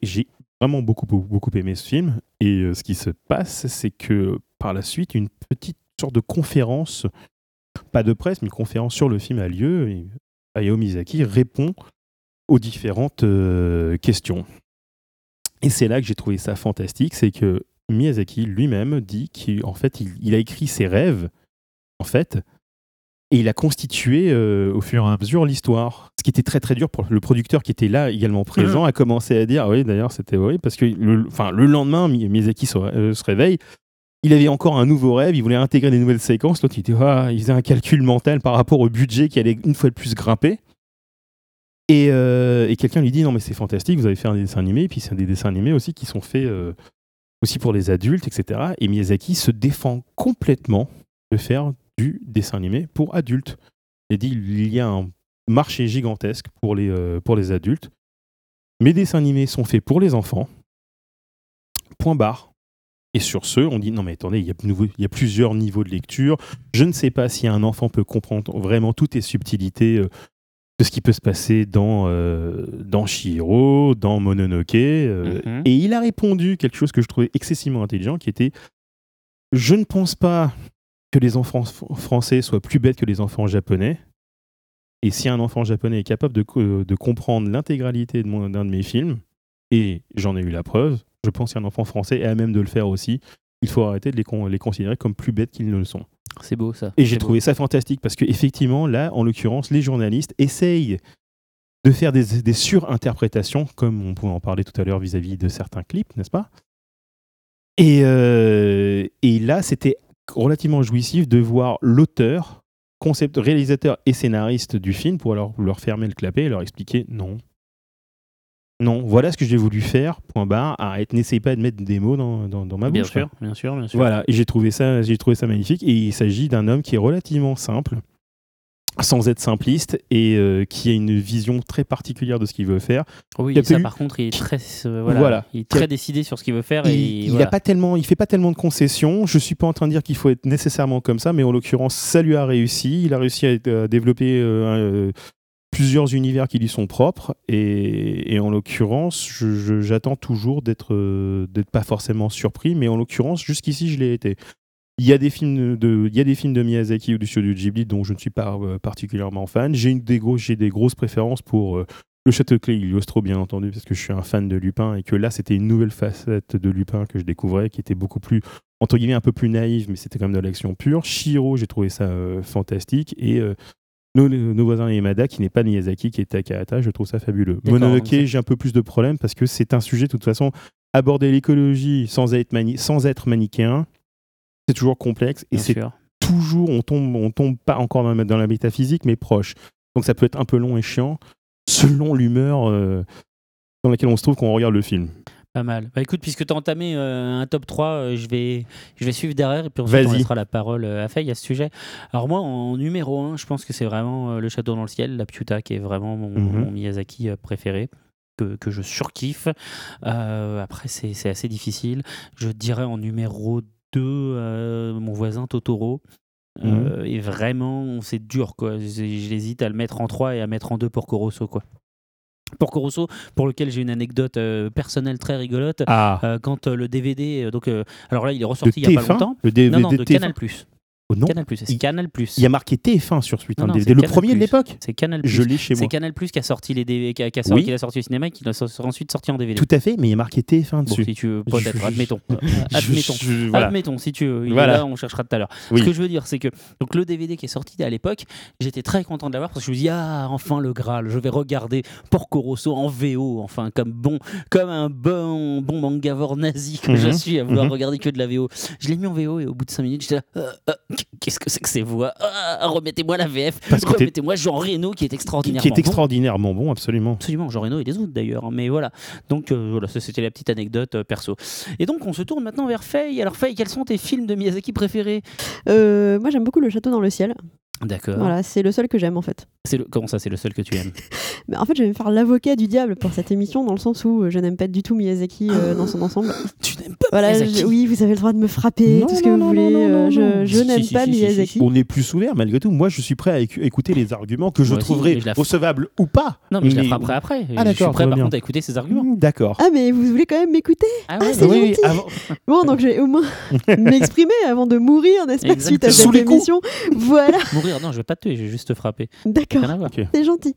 vraiment beaucoup, beaucoup, beaucoup aimé ce film. Et ce qui se passe, c'est que par la suite, une petite sorte de conférence, pas de presse, mais une conférence sur le film a lieu. Et Hayao Miyazaki répond aux différentes euh, questions. Et c'est là que j'ai trouvé ça fantastique, c'est que Miyazaki lui-même dit qu'en fait, il, il a écrit ses rêves, en fait, et il a constitué euh, au fur et à mesure l'histoire. Ce qui était très très dur pour le producteur qui était là également présent, a commencé à dire, ah oui d'ailleurs c'était horrible, parce que le, enfin, le lendemain, Mi- Miyazaki se, euh, se réveille, il avait encore un nouveau rêve, il voulait intégrer des nouvelles séquences, l'autre il, ah, il faisait un calcul mental par rapport au budget qui allait une fois de plus grimper. Et, euh, quelqu'un lui dit non mais c'est fantastique, vous avez fait un dessin animé, et puis c'est des dessins animés aussi qui sont faits euh, aussi pour les adultes, etc. Et Miyazaki se défend complètement de faire du dessin animé pour adultes. Il dit il y a un marché gigantesque pour les, euh, pour les adultes. Mes dessins animés sont faits pour les enfants. Point barre. Et sur ce, on dit non mais attendez, il y, a nouveau- il y a plusieurs niveaux de lecture. Je ne sais pas si un enfant peut comprendre vraiment toutes les subtilités euh, de ce qui peut se passer dans, euh, dans Shihiro, dans Mononoke. euh, Mhm. Et il a répondu quelque chose que je trouvais excessivement intelligent, qui était Je ne pense pas que les enfants français soient plus bêtes que les enfants japonais. Et si un enfant japonais est capable de, co- de comprendre l'intégralité de d'un de mes films, et j'en ai eu la preuve, je pense qu'un enfant français est à même de le faire aussi. Il faut arrêter de les, con- les considérer comme plus bêtes qu'ils ne le sont. C'est beau ça. Et j'ai beau. trouvé ça fantastique parce que effectivement, là, en l'occurrence, les journalistes essayent de faire des, des surinterprétations, comme on pouvait en parler tout à l'heure vis-à-vis de certains clips, n'est-ce pas? Et, euh, et là, c'était relativement jouissif de voir l'auteur, concept, réalisateur et scénariste du film pour leur, leur fermer le clapet et leur expliquer non. Non, voilà ce que j'ai voulu faire, point barre, arrête, n'essaye pas de mettre des mots dans, dans, dans ma Bien bouche. quoi. sûr, bien sûr, bien sûr. Voilà, et j'ai trouvé ça, j'ai trouvé ça magnifique. Et il s'agit d'un homme qui est relativement simple, sans être simpliste, et euh, qui a une vision très particulière de ce qu'il veut faire. Oui, Il y a ça par contre, il est très, euh, voilà, Voilà. il est Qui a- très décidé sur ce qu'il veut faire. et Il, voilà. a pas tellement, il fait pas tellement de concessions. Je suis pas en train de dire qu'il faut être nécessairement comme ça, mais en l'occurrence, ça lui a réussi. Il a réussi à, développer un, euh, plusieurs univers qui lui sont propres. Et, en l'occurrence, j'attends toujours d'être, euh, d'être pas forcément surpris, mais en l'occurrence, jusqu'ici, je l'ai été. Il y a des films de, il y a des films de Miyazaki ou du studio Ghibli dont je ne suis pas euh, particulièrement fan. J'ai des gros, j'ai des grosses préférences pour euh, le Château Clé Gliostro, bien entendu, parce que je suis un fan de Lupin et que là, c'était une nouvelle facette de Lupin que je découvrais, qui était beaucoup plus, entre guillemets, un peu plus naïve, mais c'était quand même de l'action pure. Shiro, j'ai trouvé ça fantastique. Et nos, nos voisins Yamada, qui n'est pas Miyazaki, qui est Takahata, je trouve ça fabuleux. Mononoke, j'ai un peu plus de problèmes parce que c'est un sujet, de toute façon, aborder l'écologie sans être, mani- sans être manichéen, c'est toujours complexe et c'est toujours, on tombe, on tombe pas encore dans la, dans la métaphysique, mais proche. Donc ça peut être un peu long et chiant, selon l'humeur euh, dans laquelle on se trouve quand on regarde le film. Pas mal. Bah écoute, puisque tu as entamé euh, un top 3, euh, je, vais, je vais suivre derrière et puis ensuite on laissera la parole euh, à Faye à ce sujet. Alors moi, en numéro 1, je pense que c'est vraiment euh, Le Château dans le ciel, la Piuta, qui est vraiment mon, Mhm. mon Miyazaki préféré. Que, que je surkiffe. Après, c'est assez difficile. Je dirais en numéro euh, mon voisin Totoro. Euh, Et vraiment, c'est dur, quoi. J'hésite à le mettre en 3 et à mettre en 2 Porco Rosso, quoi. Porco Rosso, pour lequel j'ai une anecdote euh, personnelle très rigolote. Ah, Euh, quand euh, le DVD, donc, alors là, il est ressorti il n'y a pas TF1 longtemps. Le DVD Non, non, de TF1 Canal+. Oh, non, Canal+, c'est Il- Canal+. il y a marqué TF1 sur Suite Non, non, DVD. c'est Le Canal+. premier de l'époque C'est Canal+. Je l'ai chez C'est moi. Canal+, qui a sorti les DVD, qui a, qui a Oui. sorti, qui l'a sorti au cinéma et qui l'a ensuite sorti en DVD. Tout à fait, mais il y a marqué TF1 Bon, dessus. si tu veux, peut-être, je- admettons. [laughs] Admettons. je- voilà. Admettons, si tu veux. Voilà. là, on cherchera tout à l'heure. Oui. Ce que je veux dire, c'est que donc, le DVD qui est sorti à l'époque, j'étais très content de l'avoir parce que je me dis, ah, enfin le Graal, je vais regarder Porco Rosso en VO, enfin, comme, bon, comme un bon, bon mangavore nazi que je Mhm. suis à vouloir Mhm. regarder que de la VO. Je l'ai mis en VO et au bout de 5 minutes, j'étais là, Euh, euh, qu'est-ce que c'est que ces voix Ah, Remettez-moi la VF, Parce que t'es- remettez-moi Jean Reno qui est extraordinairement qui est bon. extraordinairement bon, absolument. Absolument, Jean Reno et les autres d'ailleurs, hein, mais voilà. Donc euh, voilà, ça c'était la petite anecdote euh, perso. Et donc on se tourne maintenant vers Faye. Alors Faye, quels sont tes films de Miyazaki préférés? Euh, moi, j'aime beaucoup Le Château dans le ciel. D'accord. Voilà, c'est le seul que j'aime en fait. C'est le... Comment ça, c'est le seul que tu aimes Mais [laughs] en fait, je vais me faire l'avocat du diable pour cette émission, dans le sens où euh, je n'aime pas du tout Miyazaki euh, dans son ensemble. [gasps] Tu n'aimes pas Voilà, Miyazaki? je- oui, vous avez le droit de me frapper, Non, tout ce que non, vous non, voulez. non, non, non, je non. je Si, n'aime si, pas si, si, si, Miyazaki. On est plus ouvert malgré tout. Moi, je suis prêt à écouter les arguments que je Moi trouverai recevables ou pas. Non, mais je la frapperai après. Ah, je suis prêt par bien. contre à écouter ses arguments. Mmh, D'accord. Ah, mais vous voulez quand même m'écouter? Ah Ah, ouais, c'est bah Oui, gentil. avant- [laughs] Bon, donc je vais au moins [laughs] m'exprimer avant de mourir, n'est-ce pas, suite à cette émission. Voilà, Mourir, non, je vais pas te tuer, je vais juste te frapper. d'accord. Rien à voir. Ok. C'est gentil.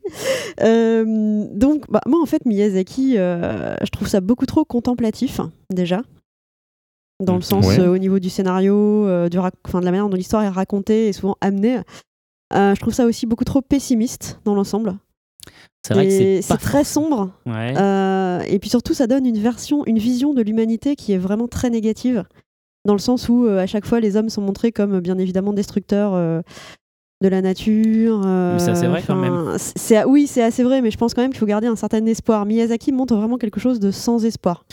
Euh, donc, bah, moi, en fait, Miyazaki, euh, je trouve ça beaucoup trop contemplatif, déjà. Dans le sens, Ouais. euh, au niveau du scénario, euh, du enfin, de la manière dont l'histoire est racontée et souvent amenée. Euh, je trouve ça aussi beaucoup trop pessimiste dans l'ensemble. C'est vrai que c'est pas très sombre. Ouais. Euh, et puis surtout, ça donne une version, une vision de l'humanité qui est vraiment très négative, dans le sens où euh, à chaque fois les hommes sont montrés comme bien évidemment destructeurs euh, de la nature. euh, Mais ça, c'est vrai quand enfin, c'est- c'est- oui, c'est assez vrai, mais je pense quand même qu'il faut garder un certain espoir. Miyazaki montre vraiment quelque chose de sans espoir.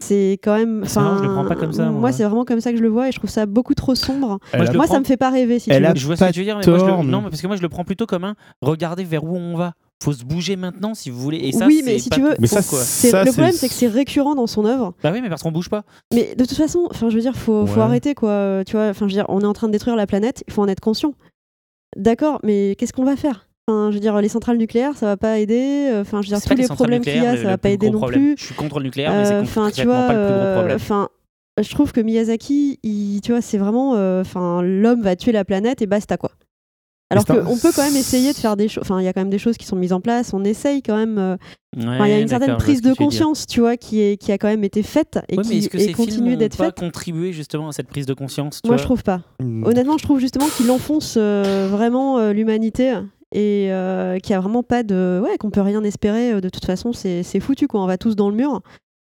C'est quand même. C'est marrant, je le enfin, prends pas comme ça, moi. Moi, c'est vraiment comme ça que je le vois et je trouve ça beaucoup trop sombre. Elle Moi, Moi, prends- ça me fait pas rêver si Elle tu a veux. Je vois ce pas que tu veux dire, mais moi, je le- tort, non, mais- parce que moi je le prends plutôt comme un regardez vers où on va. Faut se bouger maintenant si vous voulez. Et ça, Oui, c'est mais si pas tu veux- Mais ça, quoi. C'est- ça, le problème, c'est que c'est récurrent dans son œuvre. Bah oui, mais parce qu'on bouge pas. Mais de toute façon, enfin, je veux dire, faut, faut arrêter quoi. Tu vois, enfin, je veux dire, on est en train de détruire la planète. Il faut en être conscient. D'accord, mais qu'est-ce qu'on va faire? Enfin, je veux dire, les centrales nucléaires, ça va pas aider. euh, Enfin, je veux dire, tous les problèmes qu'il y a, ça va pas aider non problème. plus. Je suis contre le nucléaire, mais c'est Euh, Enfin, tu vois, pas le plus gros euh, problème. enfin, je trouve que Miyazaki, il, tu vois, c'est vraiment, enfin, l'homme va tuer la planète et basta quoi. Alors qu'on peut quand même essayer de faire des choses. Enfin, il y a quand même des choses qui sont mises en place. On essaye quand même. euh, enfin, il y a une certaine prise de tu conscience, tu vois, qui est qui a quand même été faite et Ouais, mais qui est-ce que et ces films continue n'ont d'être pas faite. contribué justement à cette prise de conscience tu Moi, vois je trouve pas. Mmh. Honnêtement, je trouve justement qu'il enfonce euh, vraiment euh, l'humanité et euh, qu'il y a vraiment pas de. Ouais, qu'on peut rien espérer. De toute façon, c'est foutu, quoi. On va tous dans le mur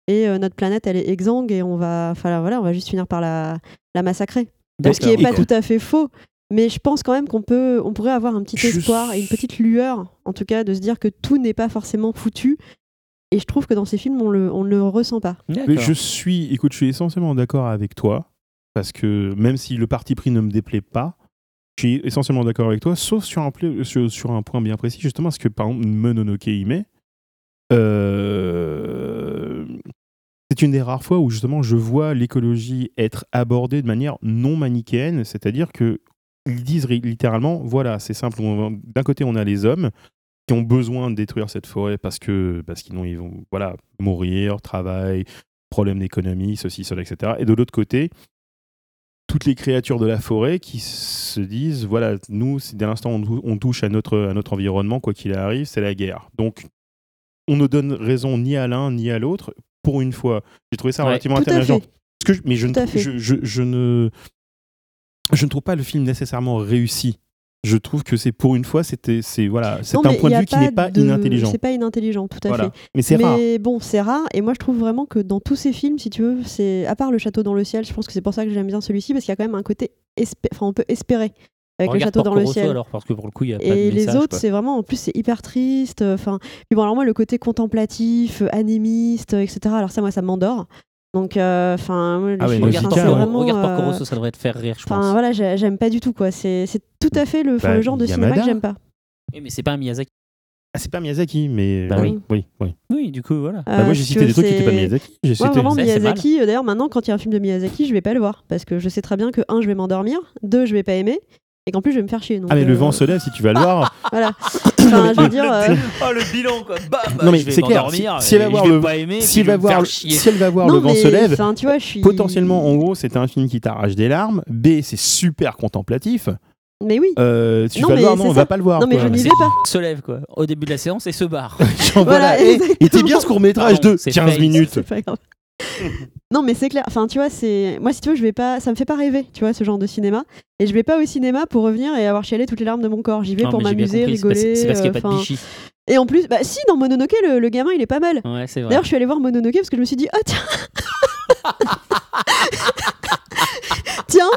et euh, notre planète, elle est exsangue et on va. Enfin, voilà, on va juste finir par la, la massacrer. Ce qui est D'accord. pas tout à fait faux. Mais je pense quand même qu'on peut, on pourrait avoir un petit Je espoir et une petite lueur, en tout cas, de se dire que tout n'est pas forcément foutu. Et je trouve que dans ces films, on le, on ne le ressent pas. D'accord. Mais je suis, écoute, je suis essentiellement d'accord avec toi parce que même si le parti pris ne me déplaît pas, je suis essentiellement d'accord avec toi, sauf sur un, sur, sur un point bien précis, justement, parce que par exemple, Mononoke Hime, euh, c'est une des rares fois où justement je vois l'écologie être abordée de manière non manichéenne, c'est-à-dire que ils disent littéralement, voilà, c'est simple, d'un côté on a les hommes qui ont besoin de détruire cette forêt parce que parce qu'ils ils vont voilà mourir, travail, problème d'économie, ceci, cela, etc. Et de l'autre côté, toutes les créatures de la forêt qui se disent voilà, nous, dès l'instant on, tou- on touche à notre, à notre environnement, quoi qu'il arrive, c'est la guerre. Donc, on ne donne raison ni à l'un ni à l'autre. Pour une fois, j'ai trouvé ça relativement intelligent. je- mais ne, je ne, je ne trouve pas le film nécessairement réussi. Je trouve que c'est pour une fois, c'était, c'est voilà, c'est Non, un point de vue qui n'est pas de- inintelligent. C'est pas inintelligent, tout à Voilà. fait. Mais c'est mais rare. bon, c'est rare. Et moi, je trouve vraiment que dans tous ces films, si tu veux, c'est à part le château dans le ciel, je pense que c'est pour ça que j'aime bien celui-ci parce qu'il y a quand même un côté, espé- enfin, on peut espérer avec le château dans le ciel. alors, parce que pour le coup, il y a pas Et de les message, autres, quoi. c'est vraiment, en plus, c'est hyper triste. Enfin, bon, alors moi, le côté contemplatif, euh, animiste, euh, etc. Alors ça, moi, ça m'endort. Donc, euh, enfin, Ah ouais, Regarde enfin, c'est ouais. Porco- vraiment. regarde euh, ça devrait te faire rire, je Enfin, pense. voilà, j'ai- j'aime pas du tout, quoi. C'est tout à fait le, Bah, le genre de cinéma Yamada. que j'aime pas. Oui, mais c'est pas un Miyazaki. Ah, c'est pas Miyazaki, mais. Bah oui, oui, oui. Oui, du coup, voilà. Bah, moi, j'ai Euh, cité que des trucs qui étaient pas de Miyazaki. J'ai Ouais, cité. vraiment Miyazaki. euh, D'ailleurs, maintenant, quand il y a un film de Miyazaki, je vais pas le voir parce que je sais très bien que un, je vais m'endormir, deux, je vais pas aimer, et qu'en plus, je vais me faire chier. donc, Ah, mais le euh, vent se lève si tu vas le voir. [laughs] Voilà. [laughs] Enfin, je veux dire. euh, Oh, le bilan, quoi. Bam Non, mais c'est clair, si- si elle va voir le- aimer, Si elle va voir, si elle va voir non, le vent se lève, enfin, tu vois, je suis. potentiellement, en gros, c'est un film qui t'arrache des larmes. B, c'est super contemplatif. Mais oui. Euh, tu Non, vas le mais voir, non, on ça. va pas le voir. Non, mais quoi. je n'y vais pas. se lève, quoi, au début de la séance et se barre. [laughs] Voilà, voilà. Et, t'es bien ce court métrage Pardon, de c'est 15 fake. minutes. Non, mais c'est clair. Enfin, tu vois, c'est moi si tu veux, je vais pas. Ça me fait pas rêver, tu vois, ce genre de cinéma. Et je vais pas au cinéma pour revenir et avoir chialé toutes les larmes de mon corps. J'y vais Non, pour m'amuser, rigoler. C'est parce qu'il n'y a euh, pas de bichis. Et en plus, bah si, dans Mononoke, le, le gamin, il est pas mal. Ouais, c'est vrai. D'ailleurs, je suis allée voir Mononoke parce que je me suis dit, ah tiens, [laughs] tiens,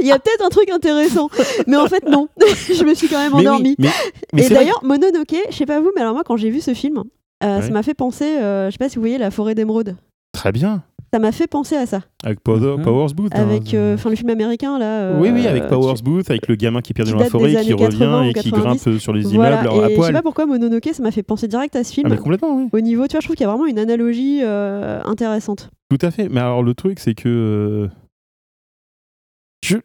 il y a peut-être un truc intéressant. Mais en fait, non. [laughs] je me suis quand même Mais oui, endormie. mais, mais et vrai d'ailleurs, Mononoke, je sais pas vous, mais alors moi, quand j'ai vu ce film, euh, Ouais. ça m'a fait penser, euh, je sais pas si vous voyez, La forêt d'émeraude. Très bien. Ça m'a fait penser à ça. Avec Power, Mhm. Powers Booth. hein. Avec, euh, enfin, le film américain, là. euh, oui, oui, avec euh, Powers Booth, avec le gamin qui est perdu dans la forêt, qui revient 80 ou et qui 90. grimpe sur les Voilà, immeubles et à je sais poil. pas pourquoi Mononoke, ça m'a fait penser direct à ce film. Ah, mais complètement, oui. Au niveau, tu vois, je trouve qu'il y a vraiment une analogie euh, intéressante. Tout à fait. Mais alors, le truc, c'est que. euh, Je.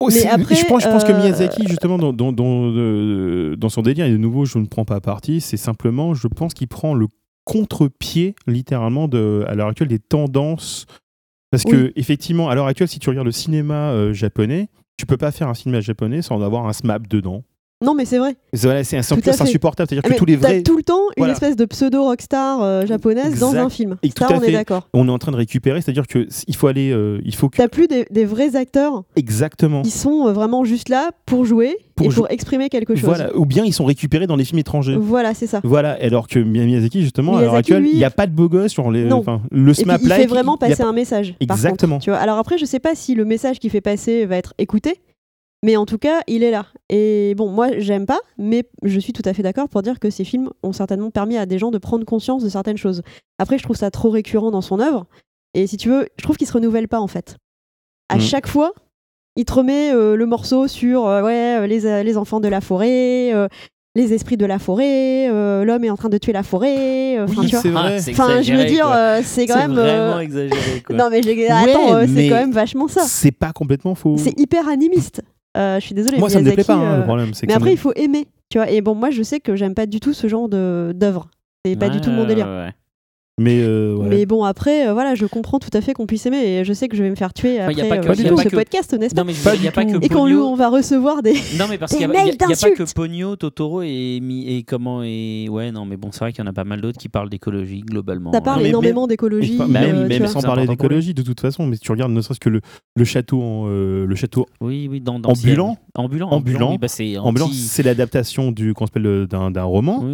Oh, Mais c'est- après, je, pense, je pense que euh, Miyazaki, justement, dans, dans, dans, euh, dans son délire, et de nouveau, je ne prends pas parti, c'est simplement, je pense qu'il prend le contre-pied, littéralement, de, à l'heure actuelle, des tendances. Parce que, effectivement, à l'heure actuelle, si tu regardes le cinéma euh, japonais, tu peux pas faire un cinéma japonais sans avoir un SMAP dedans. Non, mais c'est vrai. C'est voilà, insupportable. C'est-à-dire Ah, que tous les vrais. tout le temps une Voilà. espèce de pseudo rockstar euh, japonaise dans un film. Et Ça, on fait. est d'accord. On est en train de récupérer, c'est-à-dire que il faut aller, euh, il faut que T'as plus des, des vrais acteurs exactement. qui sont euh, vraiment juste là pour jouer Pour et jou- pour exprimer quelque chose. Voilà, ou bien ils sont récupérés dans les films étrangers. Voilà, c'est ça. Voilà, alors que Mi- Miyazaki, justement, à l'heure actuelle, il n'y a pas de beau gosse sur les. Non. le il fait vraiment a passer pas- un message. Exactement. contre, tu vois. Alors après, je sais pas si le message qu'il fait passer va être écouté, mais en tout cas, il est là. Et bon, moi, j'aime pas, mais je suis tout à fait d'accord pour dire que ces films ont certainement permis à des gens de prendre conscience de certaines choses. Après, je trouve ça trop récurrent dans son œuvre. Et si tu veux, je trouve qu'il se renouvelle pas en fait. À Mm. chaque fois, il te remet euh, le morceau sur euh, ouais, euh, les, euh, les enfants de la forêt, euh, les esprits de la forêt, euh, l'homme est en train de tuer la forêt. euh, enfin, Oui, vois. c'est vrai. C'est Enfin, je veux dire, euh, c'est quand même. euh, vraiment exagéré, quoi. Non, mais attends, euh, c'est quand même vachement ça. C'est pas complètement faux. C'est hyper animiste. Euh, je suis désolée. Moi, ça me déplaît pas, hein, euh, le problème. c'est que Mais après, il faut aimer, tu vois. Et bon, moi, je sais que j'aime pas du tout ce genre de d'œuvre. C'est pas du tout mon Ouais, délire. ouais, ouais. Mais, euh, ouais. Mais bon, après, euh, voilà, je comprends tout à fait qu'on puisse aimer. Et je sais que je vais me faire tuer Enfin, après y a pas que- euh, y pas ce que- podcast, n'est-ce pas Non, mais je veux Pas dire, il n'y a pas que Et quand nous, Ponyo. on va recevoir des. [laughs] Non, mais parce Des qu'il n'y a, mails y a- y a pas que d'insultes. Pogno, Totoro et, comment et ouais non mais bon c'est vrai qu'il y en a pas mal d'autres qui parlent d'écologie globalement. Ça parle énormément d'écologie. Bah même, euh, sans parler d'écologie, de toute façon, mais si tu regardes ne serait-ce que le, le château, en, euh, le château Oui oui dans, dans Ambulant ambulant Ambulant. bah, c'est ambulant, c'est l'adaptation du qu'on s'appelle d'un roman.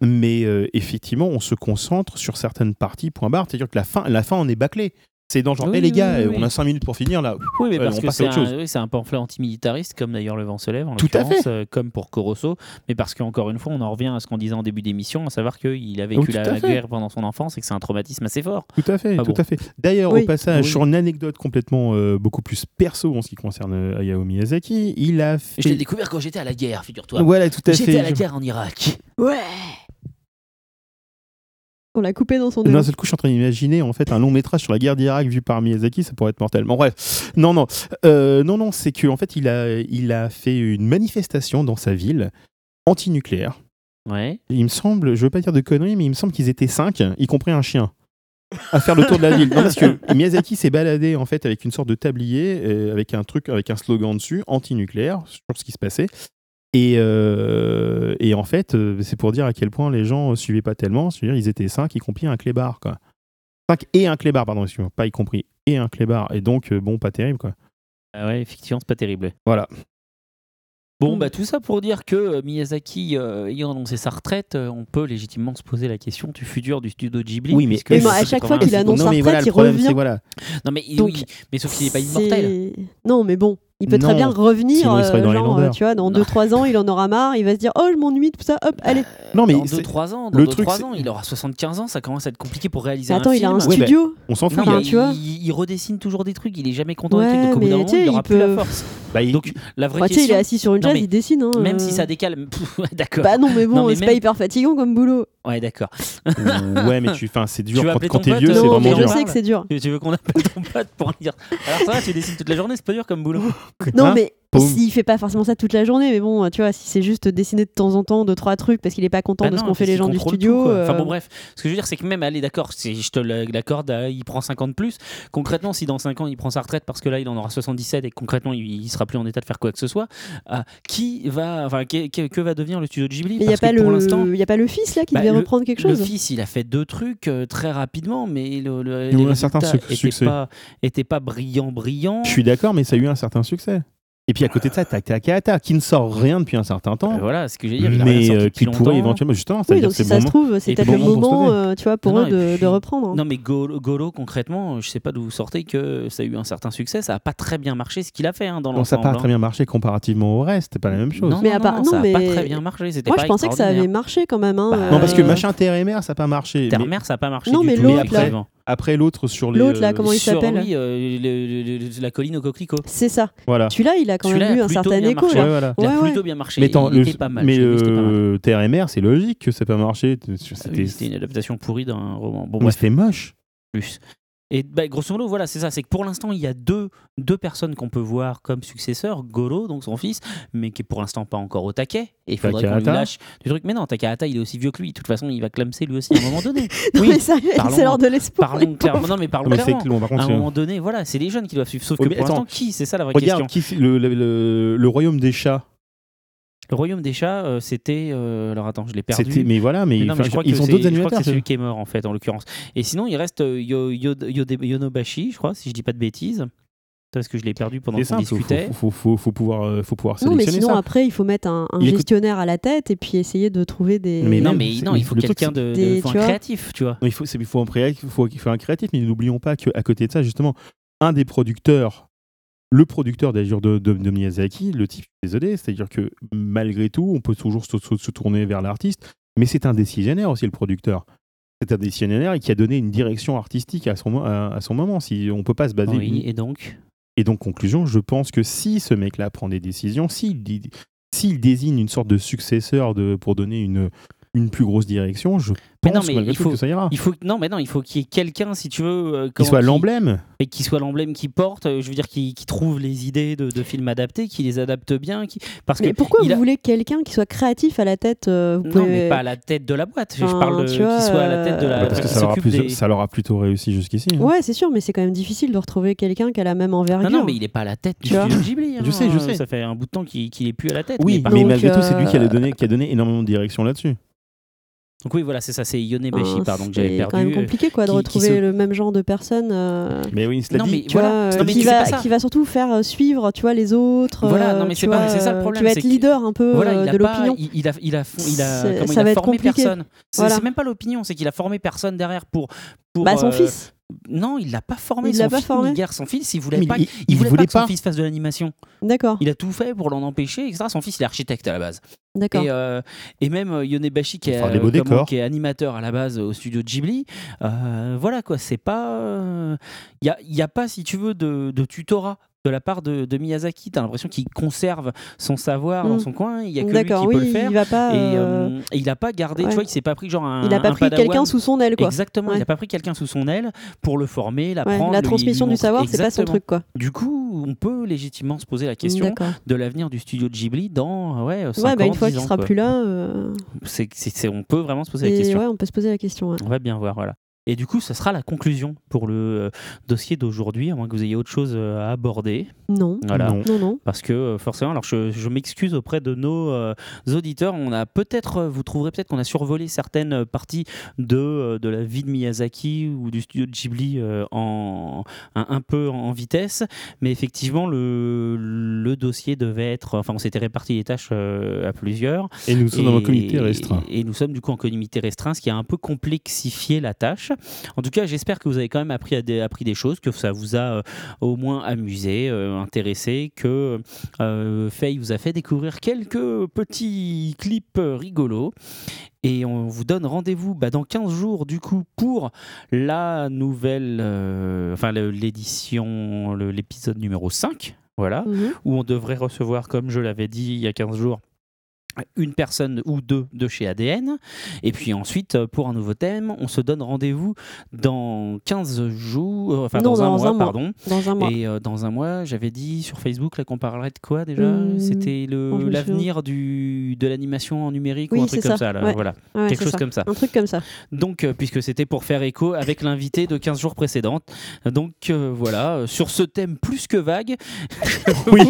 Mais effectivement, on se concentre sur certaines parties, point barre. C'est-à-dire que la fin, la fin, on est bâclé. C'est dans genre, Oui, Eh, les gars, oui, euh, oui. on a 5 minutes pour finir là. Oui, mais Ouais, parce on que passe à c'est autre un, chose. oui, c'est un pamphlet antimilitariste, comme d'ailleurs Le Vent se lève, en Tout à l'occurrence, euh, comme pour Corosso, mais parce qu'encore une fois, on en revient à ce qu'on disait en début d'émission, à savoir qu'il a vécu Oh, la, fait. guerre pendant son enfance et que c'est un traumatisme assez fort. Tout à fait, Ah tout bon. à fait. D'ailleurs, Oui. au passage, Oui. sur une anecdote complètement euh, beaucoup plus perso en ce qui concerne euh, Hayao Miyazaki, il a fait. Je l'ai découvert quand j'étais à la guerre, figure-toi. Voilà, tout à J'étais fait. à la guerre en Irak. Ouais. On l'a coupé dans son D'un néant. seul coup, je suis en train d'imaginer en fait un long métrage sur la guerre d'Irak vu par Miyazaki, ça pourrait être mortel. Bon, bref, non, non, Euh, non, non, c'est qu'en fait, il a, il a fait une manifestation dans sa ville anti-nucléaire. Ouais. Il me semble, je veux pas dire de conneries, mais il me semble qu'ils étaient cinq, y compris un chien, à faire le tour de la ville. Non, parce que Miyazaki s'est baladé en fait avec une sorte de tablier, euh, avec un truc, avec un slogan dessus, anti-nucléaire, sur ce qui se passait. Et, euh, et en fait, euh, c'est pour dire à quel point les gens euh, suivaient pas tellement. C'est-à-dire, ils étaient cinq, y compris un clébard, quoi. Cinq et un clébard, pardon, excuse-moi, pas y compris, et un clébard. Et donc, euh, bon, pas terrible, quoi. Ah ouais, effectivement, c'est pas terrible. Voilà. Bon, bah tout ça pour dire que Miyazaki, euh, ayant annoncé sa retraite, euh, on peut légitimement se poser la question du futur du studio Ghibli. Oui, mais- puisque Mais non, à chaque fois qu'il annonce non, sa retraite, voilà, il problème, revient. voilà. Non, mais Donc, oui, mais sauf qu'il n'est pas immortel. Non, mais bon, il peut Non. très bien revenir. Sinon, il serait euh, dans genre, euh, tu vois, dans Non. 2-3 ans, il en aura marre, il va se dire Oh, je m'ennuie, tout ça, hop, allez. Non, mais dans c'est- 2-3 ans, dans le 2-3 truc, ans, c'est- il aura 75 ans, ça commence à être compliqué pour réaliser Mais attends, un il a film. un Ouais, studio. on s'en fout. Non, il a- mais tu vois. il, il redessine toujours des trucs, il est jamais content Ouais, des trucs, donc au bout mais d'un moment, il aura il plus la peut- force. Bah, il- Donc la vraie Bah, tu sais, il question, est assis sur une chaise, il dessine. hein, même euh. si ça décale, [laughs] d'accord. Bah non, mais bon, c'est même- pas hyper fatigant comme boulot. Ouais, d'accord. ouais, mais tu, enfin, c'est dur Tu quand, appeler quand ton t'es pote, vieux, euh, c'est vraiment mais je dur. parle. sais que c'est dur. Tu veux qu'on appelle ton pote pour dire Alors ça va, tu dessines toute la journée, c'est pas dur comme boulot. Non, Hein mais. S'il fait pas forcément ça toute la journée, mais bon, tu vois, si c'est juste dessiner de temps en temps deux trois trucs parce qu'il est pas content Bah de ce qu'ont fait les gens du studio. tout. Enfin euh, bon, bref, ce que je veux dire, c'est que même, allez, d'accord, si je te l'accorde, euh, il prend 50 plus. Concrètement, si dans 5 ans il prend sa retraite parce que là il en aura 77 et que concrètement il, il sera plus en état de faire quoi que ce soit, euh, qui va, enfin, que, que- que va devenir le studio de Ghibli? Il y a pas que pour l'instant, le, y a pas le fils là qui Bah, devait le- reprendre quelque le chose. fils, il a fait deux trucs euh, très rapidement, mais le, le, Il a eu les un certain suc- succès. Pas, brillants, brillants. Je suis d'accord, mais ça a eu un certain succès. Et puis à côté de ça, t'as Takahata, qui ne sort rien depuis un certain temps, Euh, voilà, ce que j'ai a rien mais euh, qui pourrait longtemps. éventuellement, justement, Oui, donc si ça bon se trouve, c'est peut-être le moment, euh, tu vois, pour Non, eux non, de, puis- de reprendre. hein. Non, mais Golo, Golo, concrètement, je sais pas d'où vous sortez que ça a eu un certain succès. Ça a pas très bien marché ce qu'il a fait hein, dans Bon, ça n'a pas l'ensemble. très bien marché comparativement au reste, c'est pas la même chose. Non, Mais non, à part- non, non, ça a pas mais- très bien marché. Moi, pas je pensais que ça avait marché quand même. hein, Bah, Non, parce que euh, machin terre et mer, ça n'a pas marché. Mais Terre-mer, ça a pas marché. Non, mais l'autre, après, l'autre sur les. L'autre, là, euh, comment il sur, s'appelle oui, euh, le- le- le- la colline au coquelicot. C'est ça. Voilà. Celui-là, il a quand Celui-là même eu a un plutôt certain bien écho. marché. Ouais, Là. voilà. Il a Ouais, ouais. plutôt bien marché. Mais, il le- était pas mal. mais je l'ai vu, c'était pas mal. le terre et mer, c'est logique que ça n'a pas marché. Ah C'était oui, C'était une adaptation pourrie d'un roman. Bon, mais bref, c'était moche. plus. Et bah, grosso modo, voilà, c'est ça. C'est que pour l'instant, il y a deux, deux personnes qu'on peut voir comme successeurs. Goro, donc son fils, mais qui est pour l'instant pas encore au taquet. Et il faudrait qu'on lui lâche du truc. Mais non, Takahata, il est aussi vieux que lui. De toute façon, il va clamser lui aussi à un moment donné. [laughs] Non, Oui, mais ça, parlons- c'est l'heure de l'espoir. Parlons clairement. Non, mais parlons clairement. clair, par À contre, un c'est- moment donné, voilà, c'est les jeunes qui doivent suivre. Sauf que pour l'instant, qui C'est ça la vraie Regarde, question. qui- le, le- le- le royaume des chats. Le royaume des chats, euh, c'était. euh, alors attends, je l'ai perdu. Mais voilà, mais, Mais non, mais je crois ils ont d'autres je crois que animateurs. c'est celui qui est mort en fait en l'occurrence. Et sinon il reste euh, Yo- Yonobashi, je crois, si je dis pas de bêtises. Parce que je l'ai perdu pendant qu'on discutait. faut, faut, faut, faut pouvoir, faut pouvoir Non, mais sinon, ça. après, il faut mettre un, un Il écoute- gestionnaire à la tête et puis essayer de trouver des. Mais non mais non, il faut quelqu'un de, de- Des- faut un créatif, tu vois. Non, il faut, c'est- il faut un, pré- il faut, il faut un créatif, mais n'oublions pas qu'à côté de ça, justement, un des producteurs, le producteur d'ailleurs de, de, de Miyazaki, le type, désolé, c'est-à-dire que malgré tout, on peut toujours se, se- se tourner vers l'artiste, mais c'est un décisionnaire aussi, le producteur. C'est un décisionnaire et qui a donné une direction artistique à son, à, à son moment. Si, on peut pas se baser. Oui, et donc? Et donc, conclusion, je pense que si ce mec-là prend des décisions, s'il s'il désigne une sorte de successeur de, pour donner une, une plus grosse direction, je pense non, mais malgré il tout faut- que ça ira. il faut non mais non, il faut qu'il y ait quelqu'un si tu veux euh, Qu'il comment- soit qui- l'emblème. et qui soit l'emblème qui porte, euh, je veux dire qui, qui trouve les idées de, de films adaptés, qui les adapte bien, qui parce Mais que pourquoi il vous a- voulez quelqu'un qui soit créatif à la tête euh, vous non pouvez- mais pas à la tête de la boîte, je parle de tu vois, qui soit à la tête de la euh, parce que qui ça leur, plus- des- ça leur a plutôt réussi jusqu'ici. hein. Ouais, c'est sûr, mais c'est quand même difficile de retrouver quelqu'un qui a la même envergure. Non, non, mais il est pas à la tête du Tu vois studio Ghibli. [laughs] Je hein. sais, je sais. Ça fait un bout de temps qu'il qu'il est plus à la tête. Oui, mais malgré tout, c'est lui qui a, donné, qui a donné énormément de direction là-dessus. Donc oui, voilà, c'est ça, c'est Yonebashi, Enfin, pardon, que j'avais c'est perdu. quand même compliqué quoi, de qui- qui retrouver se- le même genre de personne euh, Mais oui, Non, dit, mais tu voilà. vois, euh, Non, mais qui, c'est va, qui va surtout faire euh, suivre tu vois, les autres. Voilà, non, mais tu c'est c'est ça le problème, Qui va c'est être leader un peu Voilà, euh, il a de l'opinion. il, il a, il a, il a, C'est- comment, ça il a va être formé compliqué. personne. C'est Voilà. c'est même pas l'opinion, c'est qu'il a formé personne derrière pour. pour Bah, son euh, fils. Non, il l'a pas formé. Il son l'a pas fils, formé Nigar, son fils, il voulait Mais pas, il- il, il voulait, voulait pas que son fils fasse de l'animation. D'accord, Il a tout fait pour l'en empêcher, etc. Son fils, il est architecte à la base. d'accord. Et, euh, et même euh, Yonebashi, qui est, euh, comment- qui est animateur à la base au studio Ghibli, euh, voilà quoi, c'est pas. Il n'y a, y a pas, si tu veux, de, de tutorat de la part de, de Miyazaki. Tu as l'impression qu'il conserve son savoir dans Mm. son coin, il y a que lui qui D'accord, peut oui, le faire. il va pas. Et, euh, euh, et il n'a pas gardé, ouais. tu vois, il s'est pas pris genre un. il a pas un pris quelqu'un sous son aile quoi. Exactement, il n'a pas pris quelqu'un sous son aile pour le former, Ouais, l'apprendre. la transmission lui du savoir, c'est pas son truc quoi. Du coup, on peut légitimement se poser la question de l'avenir du studio de Ghibli dans ouais, 5 Ouais, bah, ans, une fois 10 qu'il sera quoi. plus là, euh, on peut vraiment se poser la question. on peut se poser la question. On va bien voir, voilà. Et du coup, ça sera la conclusion pour le euh, dossier d'aujourd'hui, à moins que vous ayez autre chose euh, à aborder. Non, Voilà. Non. non, non. Parce que euh, forcément, alors je, je m'excuse auprès de nos euh, auditeurs. On a peut-être, vous trouverez peut-être qu'on a survolé certaines parties de, de la vie de Miyazaki ou du studio de Ghibli euh, en, un, un peu en vitesse. Mais effectivement, le, le dossier devait être. Enfin, on s'était réparti les tâches euh, à plusieurs. Et nous sommes dans un comité restreint. Et nous sommes du coup en comité restreint, ce qui a un peu complexifié la tâche. En tout cas, j'espère que vous avez quand même appris, à des, appris des choses, que ça vous a euh, au moins amusé, euh, intéressé, que euh, Faye vous a fait découvrir quelques petits clips rigolos. Et on vous donne rendez-vous bah, dans 15 jours du coup pour la nouvelle, euh, enfin l'édition, l'épisode numéro 5 Voilà. Mhm. où on devrait recevoir, comme je l'avais dit il y a 15 jours, une personne ou deux de chez ADN. Et puis ensuite, euh, pour un nouveau thème, on se donne rendez-vous dans 15 jours, euh, enfin Non, dans, un dans mois, un mois. pardon. Dans un mois. Et euh, dans un mois, j'avais dit sur Facebook là, qu'on parlerait de quoi déjà? Hum, C'était le l'avenir du de l'animation en numérique Oui, ou un truc comme ça, ça. là, ouais. Voilà, Ouais, quelque chose ça. comme ça. Un truc comme ça. Donc, euh, puisque c'était pour faire écho avec l'invité de 15 jours précédents. Donc euh, voilà, euh, sur ce thème plus que vague, Oui. [laughs]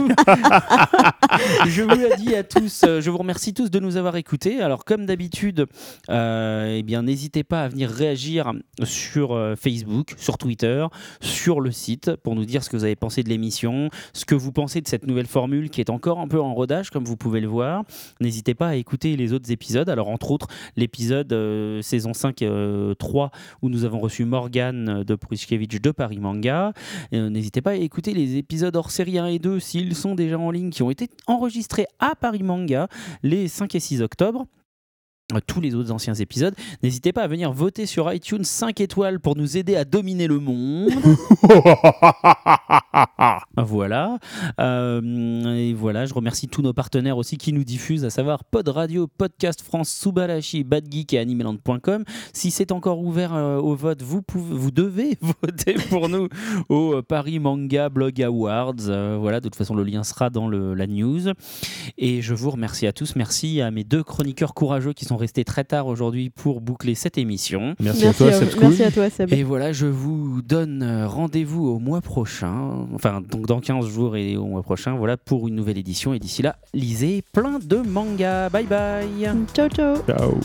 je vous le dis à tous, euh, je vous remercie tous de nous avoir écoutés. Alors comme d'habitude, euh, eh bien n'hésitez pas à venir réagir sur euh, Facebook, sur Twitter, sur le site pour nous dire ce que vous avez pensé de l'émission, ce que vous pensez de cette nouvelle formule qui est encore un peu en rodage comme vous pouvez le voir. N'hésitez pas à écouter les autres épisodes. Alors entre autres l'épisode euh, saison 5 euh, 3 où nous avons reçu Morgane de Prushkevich de Paris Manga. Euh, N'hésitez pas à écouter les épisodes hors série 1 et 2 s'ils sont déjà en ligne, qui ont été enregistrés à Paris Manga les 5 et 6 octobre. Tous les autres anciens épisodes. N'hésitez pas à venir voter sur iTunes 5 étoiles pour nous aider à dominer le monde. [laughs] Voilà. Euh, et voilà, je remercie tous nos partenaires aussi qui nous diffusent, à savoir Pod Radio, Podcast France, Subarashi, Bad Geek et Animeland.com. Si c'est encore ouvert euh, au vote, vous, pouvez, vous devez [laughs] voter pour nous au Paris Manga Blog Awards. Euh, voilà, de toute façon, le lien sera dans le- la news. Et je vous remercie à tous. Merci à mes deux chroniqueurs courageux qui sont restés très tard aujourd'hui pour boucler cette émission. Merci, à toi, Seb merci à toi, Seb. Et voilà, je vous donne euh, rendez-vous au mois prochain, enfin donc dans 15 jours et au mois prochain, voilà pour une nouvelle édition. Et d'ici là, lisez plein de mangas. Bye bye Ciao, ciao. Ciao.